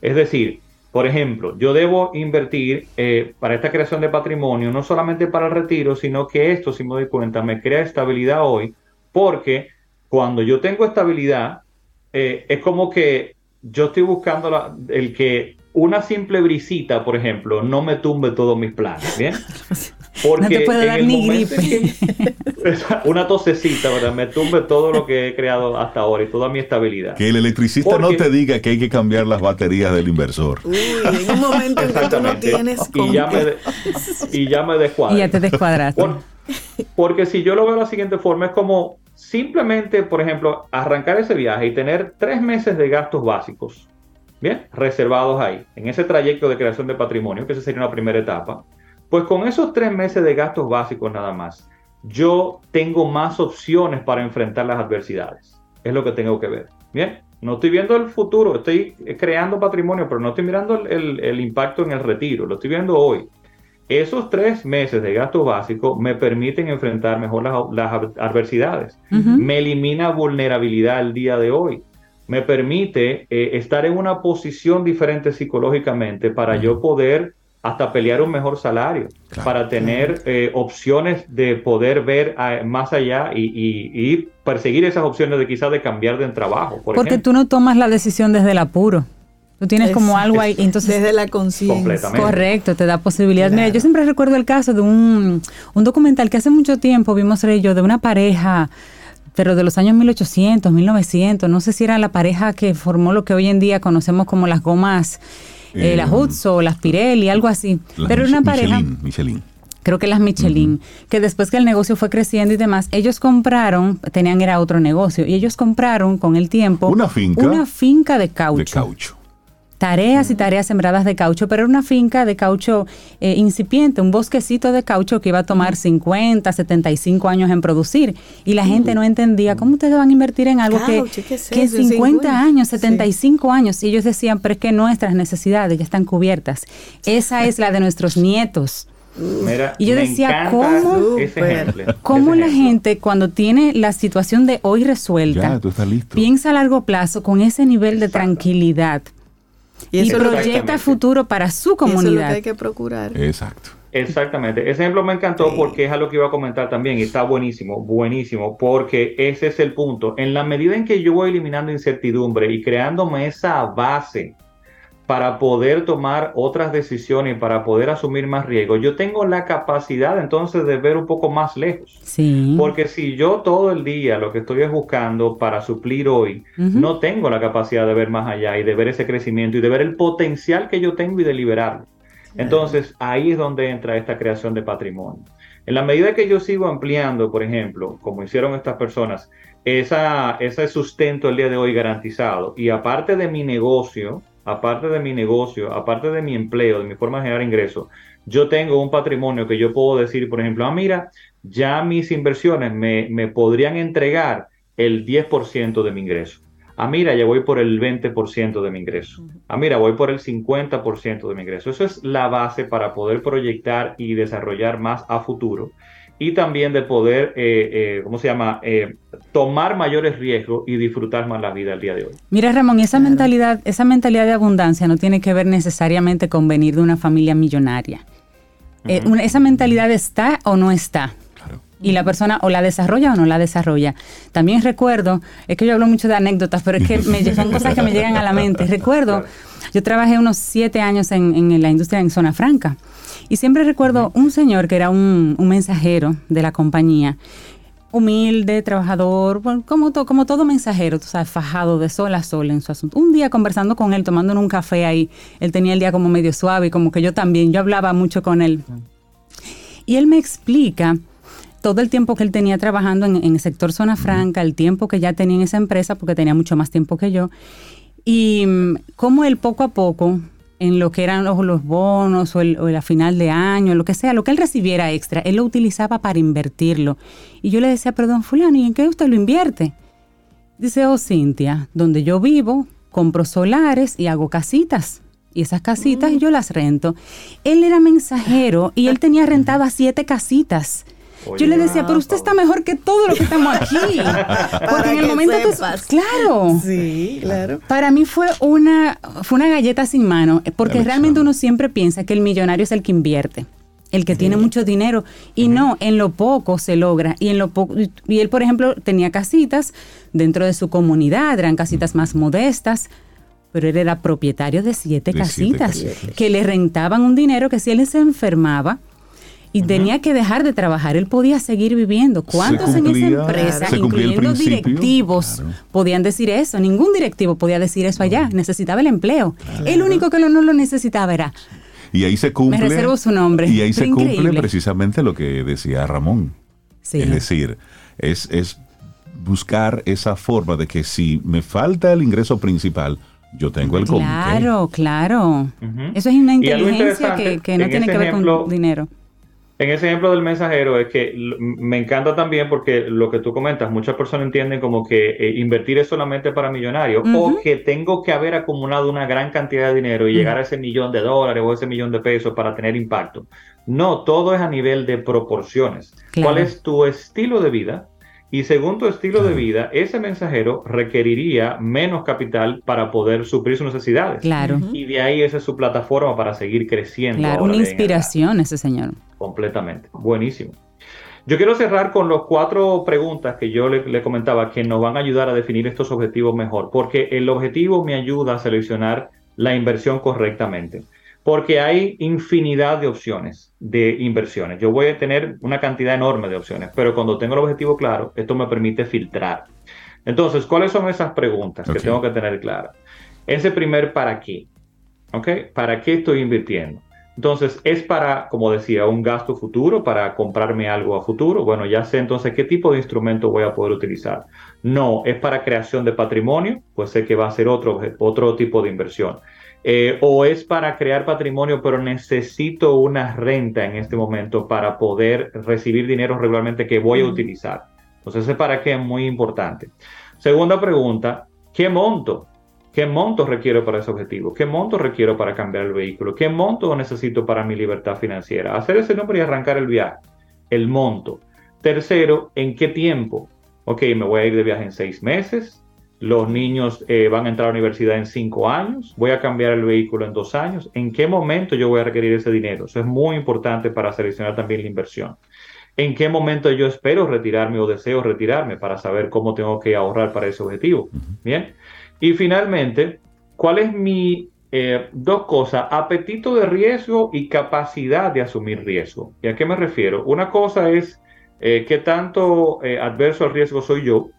Es decir, Por ejemplo, yo debo invertir eh, para esta creación de patrimonio, no solamente para el retiro, sino que esto, si me doy cuenta, me crea estabilidad hoy, porque cuando yo tengo estabilidad, eh, es como que yo estoy buscando el que una simple brisita, por ejemplo, no me tumbe todos mis planes, ¿bien? Porque no te puede dar ni gripe. una tosecita, ¿verdad? Me tumbe todo lo que he creado hasta ahora y toda mi estabilidad. Que el electricista no te diga que hay que cambiar las baterías del inversor. Uy, en un momento en que tú no tienes y ya, me y ya me descuadras. Y ya te descuadraste. porque si yo lo veo de la siguiente forma, es como simplemente, por ejemplo, arrancar ese viaje y tener tres meses de gastos básicos Bien, reservados ahí, en ese trayecto de creación de patrimonio, que esa sería una primera etapa, pues con esos tres meses de gastos básicos nada más, yo tengo más opciones para enfrentar las adversidades. Es lo que tengo que ver. Bien, no estoy viendo el futuro, estoy creando patrimonio, pero no estoy mirando el, impacto en el retiro, lo estoy viendo hoy. Esos tres meses de gastos básicos me permiten enfrentar mejor las, adversidades. Me elimina vulnerabilidad el día de hoy me permite eh, estar en una posición diferente psicológicamente para yo poder hasta pelear un mejor salario, para tener eh, opciones de poder ver ah, más allá y, perseguir esas opciones de quizás de cambiar de trabajo. Porque tú no tomas la decisión desde el apuro. Tú tienes como algo ahí, entonces desde la conciencia. Correcto, te da posibilidad. Mira, yo siempre recuerdo el caso de un, un documental que hace mucho tiempo vimos yo de una pareja pero de los años 1800, 1900, no sé si era la pareja que formó lo que hoy en día conocemos como las gomas, eh, las Hudson, las Pirelli, algo así. Pero era una pareja... Michelin, Creo que las Michelin, que después que el negocio fue creciendo y demás, ellos compraron, tenían era otro negocio, y ellos compraron con el tiempo una finca, una finca de caucho. De caucho tareas y tareas sembradas de caucho, pero era una finca de caucho eh, incipiente, un bosquecito de caucho que iba a tomar 50, 75 años en producir. Y la gente no entendía cómo ustedes van a invertir en algo que, que 50 años, 75 años. Y ellos decían, pero es que nuestras necesidades ya están cubiertas. Esa es la de nuestros nietos. y yo decía, ¿cómo, cómo la gente cuando tiene la situación de hoy resuelta, piensa a largo plazo con ese nivel de tranquilidad? Y, proyecta futuro para su comunidad. Eso es lo que hay que procurar. Exacto. Exactamente. Ese ejemplo me encantó porque es algo que iba a comentar también y está buenísimo, buenísimo, porque ese es el punto. En la medida en que yo voy eliminando incertidumbre y creándome esa base para poder tomar otras decisiones y para poder asumir más riesgos, yo tengo la capacidad entonces de ver un poco más lejos. Sí. Porque si yo todo el día lo que estoy es buscando para suplir hoy, no tengo la capacidad de ver más allá y de ver ese crecimiento y de ver el potencial que yo tengo y de liberarlo. Entonces ahí es donde entra esta creación de patrimonio. En la medida que yo sigo ampliando, por ejemplo, como hicieron estas personas, esa, ese sustento el día de hoy garantizado y aparte de mi negocio, aparte de mi negocio, aparte de mi empleo, de mi forma de generar ingresos, yo tengo un patrimonio que yo puedo decir, por ejemplo, ah, mira, ya mis inversiones me, me podrían entregar el 10% de mi ingreso. Ah, mira, ya voy por el 20% de mi ingreso. Ah, mira, voy por el 50% de mi ingreso. Eso es la base para poder proyectar y desarrollar más a futuro y también de poder, eh, eh, ¿cómo se llama?, eh, tomar mayores riesgos y disfrutar más la vida el día de hoy. Mira, Ramón, esa mentalidad, esa mentalidad de abundancia no tiene que ver necesariamente con venir de una familia millonaria. esa mentalidad está o no está. Y la persona o la desarrolla o no la desarrolla. También recuerdo, es que yo hablo mucho de anécdotas, pero es que me, son cosas que me llegan a la mente. Recuerdo, yo trabajé unos siete años en, en la industria en Zona Franca. Y siempre recuerdo un señor que era un, mensajero de la compañía, humilde, trabajador, como, como todo mensajero, tú sabes, fajado de sol a sol en su asunto. Un día conversando con él, tomando un café ahí, él tenía el día como medio suave, y como que yo también, yo hablaba mucho con él. Y él me explica todo el tiempo que él tenía trabajando en, en el sector zona franca, el tiempo que ya tenía en esa empresa, porque tenía mucho más tiempo que yo, y mm, cómo él poco a poco en lo que eran los, los bonos o, el, o la final de año, lo que sea, lo que él recibiera extra, él lo utilizaba para invertirlo. Y yo le decía, perdón, fulano, ¿y en qué usted lo invierte? Dice, oh, Cintia, donde yo vivo, compro solares y hago casitas. Y esas casitas yo las rento. Él era mensajero y él tenía rentadas siete casitas. Yo le decía, pero usted está mejor que todo lo que estamos aquí. Porque en el momento tú, claro. Sí, claro. Para mí fue una fue una galleta sin mano, porque realmente uno siempre piensa que el millonario es el que invierte el que tiene mucho dinero y no en lo poco se logra y en lo poco y él por ejemplo tenía casitas dentro de su comunidad eran casitas más modestas pero él era propietario de siete casitas que le rentaban un dinero que si él se enfermaba y tenía que dejar de trabajar, él podía seguir viviendo. ¿Cuántos en esa empresa, incluyendo directivos, podían decir eso? Ningún directivo podía decir eso allá. Necesitaba el empleo. El único que no lo necesitaba era y ahí se cumple. Me reservo su nombre. Y ahí se cumple precisamente lo que decía Ramón. Es decir, es, es buscar esa forma de que si me falta el ingreso principal, yo tengo el Claro, claro. Eso es una inteligencia que, no tiene que ver con dinero. En ese ejemplo del mensajero es que me encanta también porque lo que tú comentas, muchas personas entienden como que eh, invertir es solamente para millonarios o que tengo que haber acumulado una gran cantidad de dinero y llegar a ese millón de dólares o ese millón de pesos para tener impacto. No, todo es a nivel de proporciones. ¿Cuál es tu estilo de vida? Y según tu estilo de vida, ese mensajero requeriría menos capital para poder suplir sus necesidades. Claro. Y de ahí esa es su plataforma para seguir creciendo. Claro, una inspiración ese señor. Completamente. Buenísimo. Yo quiero cerrar con las cuatro preguntas que yo le, le, comentaba que nos van a ayudar a definir estos objetivos mejor, porque el objetivo me ayuda a seleccionar la inversión correctamente porque hay infinidad de opciones de inversiones. Yo voy a tener una cantidad enorme de opciones, pero cuando tengo el objetivo claro, esto me permite filtrar. Entonces, ¿cuáles son esas preguntas que tengo que tener claras? Ese primer para qué. ¿Ok? ¿Para qué estoy invirtiendo? Entonces, ¿es para, como decía, un gasto futuro, para comprarme algo a futuro? Bueno, ya sé entonces qué tipo de instrumento voy a poder utilizar. No, es para creación de patrimonio, pues sé que va a ser otro, otro tipo de inversión. Eh, o es para crear patrimonio, pero necesito una renta en este momento para poder recibir dinero regularmente que voy a utilizar. Entonces, ese para qué es muy importante. Segunda pregunta, ¿qué monto? ¿Qué monto requiero para ese objetivo? ¿Qué monto requiero para cambiar el vehículo? ¿Qué monto necesito para mi libertad financiera? Hacer ese nombre y arrancar el viaje. El monto. Tercero, ¿en qué tiempo? Ok, me voy a ir de viaje en seis meses, los niños eh, van a entrar a la universidad en cinco años, voy a cambiar el vehículo en dos años, ¿en qué momento yo voy a requerir ese dinero? Eso es muy importante para seleccionar también la inversión. ¿En qué momento yo espero retirarme o deseo retirarme para saber cómo tengo que ahorrar para ese objetivo? Bien. Y finalmente, ¿cuál es mi eh, dos cosas, apetito de riesgo y capacidad de asumir riesgo. ¿Y a qué me refiero? Una cosa es eh, qué tanto adverso al riesgo soy yo,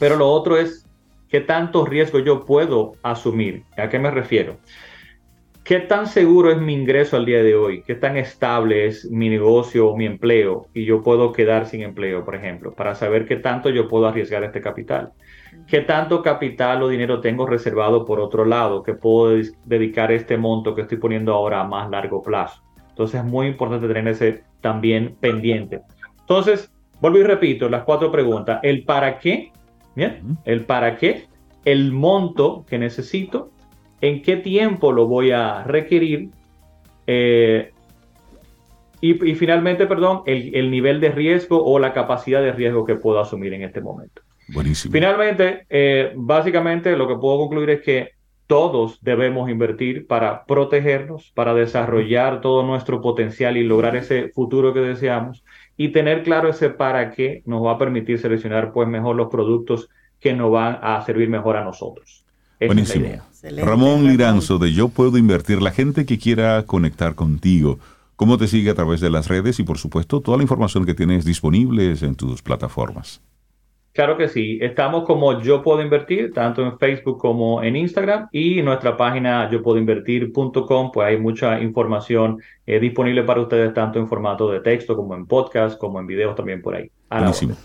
pero lo otro es qué tanto riesgo yo puedo asumir. ¿A qué me refiero? ¿Qué tan seguro es mi ingreso al día de hoy? ¿Qué tan estable es mi negocio o mi empleo? Y yo puedo quedar sin empleo, por ejemplo, para saber qué tanto yo puedo arriesgar este capital. ¿Qué tanto capital o dinero tengo reservado por otro lado que puedo dedicar este monto que estoy poniendo ahora a más largo plazo? Entonces es muy importante tener ese también pendiente. Entonces, vuelvo y repito las cuatro preguntas. El para qué, Bien, el para qué, el monto que necesito, en qué tiempo lo voy a requerir eh, y, finalmente, perdón, el, nivel de riesgo o la capacidad de riesgo que puedo asumir en este momento. Buenísimo. Finalmente, eh, básicamente lo que puedo concluir es que todos debemos invertir para protegernos, para desarrollar todo nuestro potencial y lograr ese futuro que deseamos y tener claro ese para qué nos va a permitir seleccionar pues mejor los productos que nos van a servir mejor a nosotros. Buenísimo. Ramón Liranzo de Yo Puedo Invertir, la gente que quiera conectar contigo, ¿cómo te sigue a través de las redes y por supuesto toda la información que tienes disponible en tus plataformas? Claro que sí. Estamos como Yo Puedo Invertir, tanto en Facebook como en Instagram. Y nuestra página yo puedo invertir.com, pues hay mucha información eh, disponible para ustedes, tanto en formato de texto como en podcast, como en videos también por ahí. Buenísimo.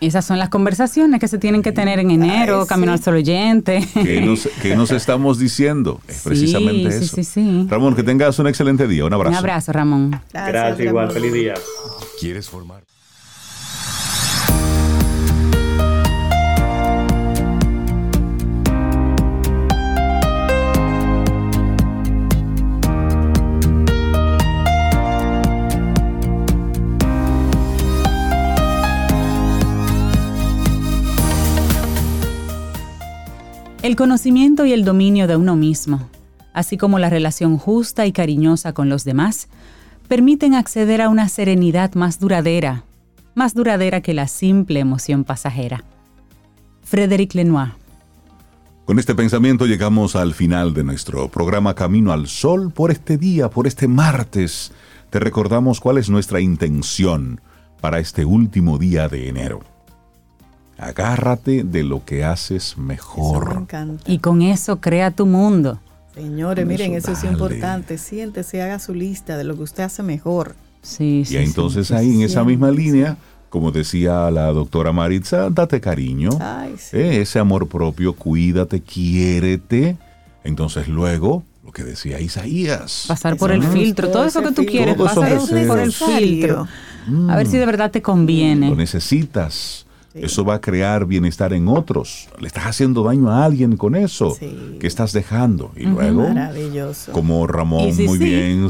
Esas son las conversaciones que se tienen que tener en enero, Camino al Sol Oyente. ¿Qué nos, estamos diciendo? Es precisamente eso. Sí, sí, Ramón, que tengas un excelente día. Un abrazo. Un abrazo, Ramón. Gracias, igual. Feliz día. ¿Quieres formar? El conocimiento y el dominio de uno mismo, así como la relación justa y cariñosa con los demás, permiten acceder a una serenidad más duradera, más duradera que la simple emoción pasajera. Frédéric Lenoir. Con este pensamiento llegamos al final de nuestro programa Camino al Sol por este día, por este martes. Te recordamos cuál es nuestra intención para este último día de enero. Agárrate de lo que haces mejor. Y con eso crea tu mundo. Señores, miren, eso, es importante. Siéntese, haga su lista de lo que usted hace mejor. Sí, y entonces ahí en esa misma línea, como decía la doctora Maritza, date cariño, eh, ese amor propio, cuídate, quiérete. Entonces luego, lo que decía Isaías. Pasar por el filtro, todo eso que tú quieres, pasar por el filtro. A ver si de verdad te conviene. Lo necesitas. Eso va a crear bienestar en otros. Le estás haciendo daño a alguien con eso que estás dejando. Y luego, como Ramón muy bien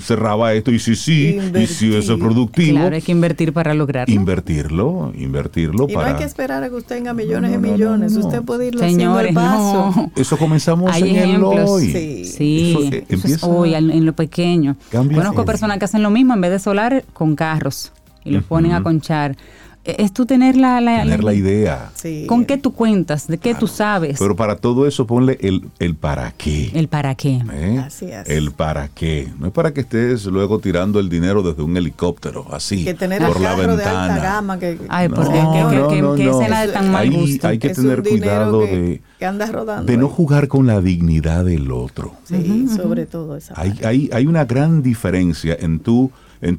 cerraba esto, y si sí, y si eso es productivo. Claro, hay que invertir para lograrlo. Invertirlo, invertirlo y para. no hay que esperar a que usted tenga millones y millones. usted puede irlo Señores, haciendo paso. Eso comenzamos en el hoy. Sí, sí. Eso, hoy, en lo pequeño. Conozco personas que hacen lo mismo en vez de solar con carros y los ponen a conchar es tú tener la, tener la, idea. ¿Con qué tú cuentas? ¿De qué tú sabes? Pero para todo eso ponle el, el para qué. El para qué. ¿Eh? Así es. El para qué. No es para que estés luego tirando el dinero desde un helicóptero, así, que tener por la ventana. De alta gama que, Ay, no, porque no, que, escena de tan mal gusto. Hay, que tener cuidado de, que andas rodando de no jugar con la dignidad del otro. Sí, sobre todo esa hay, hay, hay una gran diferencia en tu, en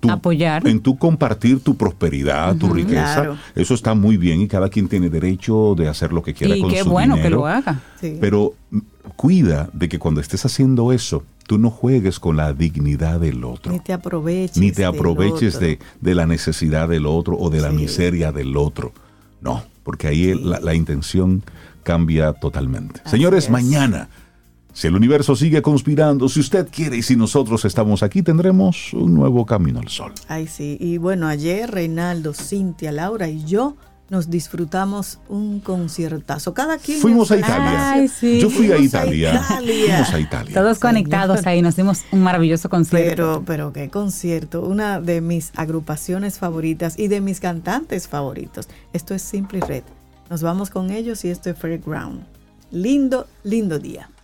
tu apoyar. En tu compartir tu prosperidad, tu riqueza. Eso está muy bien y cada quien tiene derecho de hacer lo que quiera y con qué bueno que lo haga. Pero mm, cuida de que cuando estés haciendo eso, tú no juegues con la dignidad del otro. Ni te aproveches. Ni te aproveches de, la necesidad del otro o de la miseria del otro. No, porque ahí la, intención cambia totalmente. Señores, mañana si el universo sigue conspirando, si usted quiere y si nosotros estamos aquí, tendremos un nuevo camino al sol. Ay, sí. Y bueno, ayer Reinaldo, Cintia, Laura y yo nos disfrutamos un conciertazo. Cada quien. Fuimos a Italia. Ay, sí. Yo fui a Italia. Fuimos a Italia. Todos conectados ahí, nos dimos un maravilloso concierto. Pero, pero qué concierto. Una de mis agrupaciones favoritas y de mis cantantes favoritos. Esto es Simply Red. Nos vamos con ellos y esto es Fairground. Lindo, lindo día.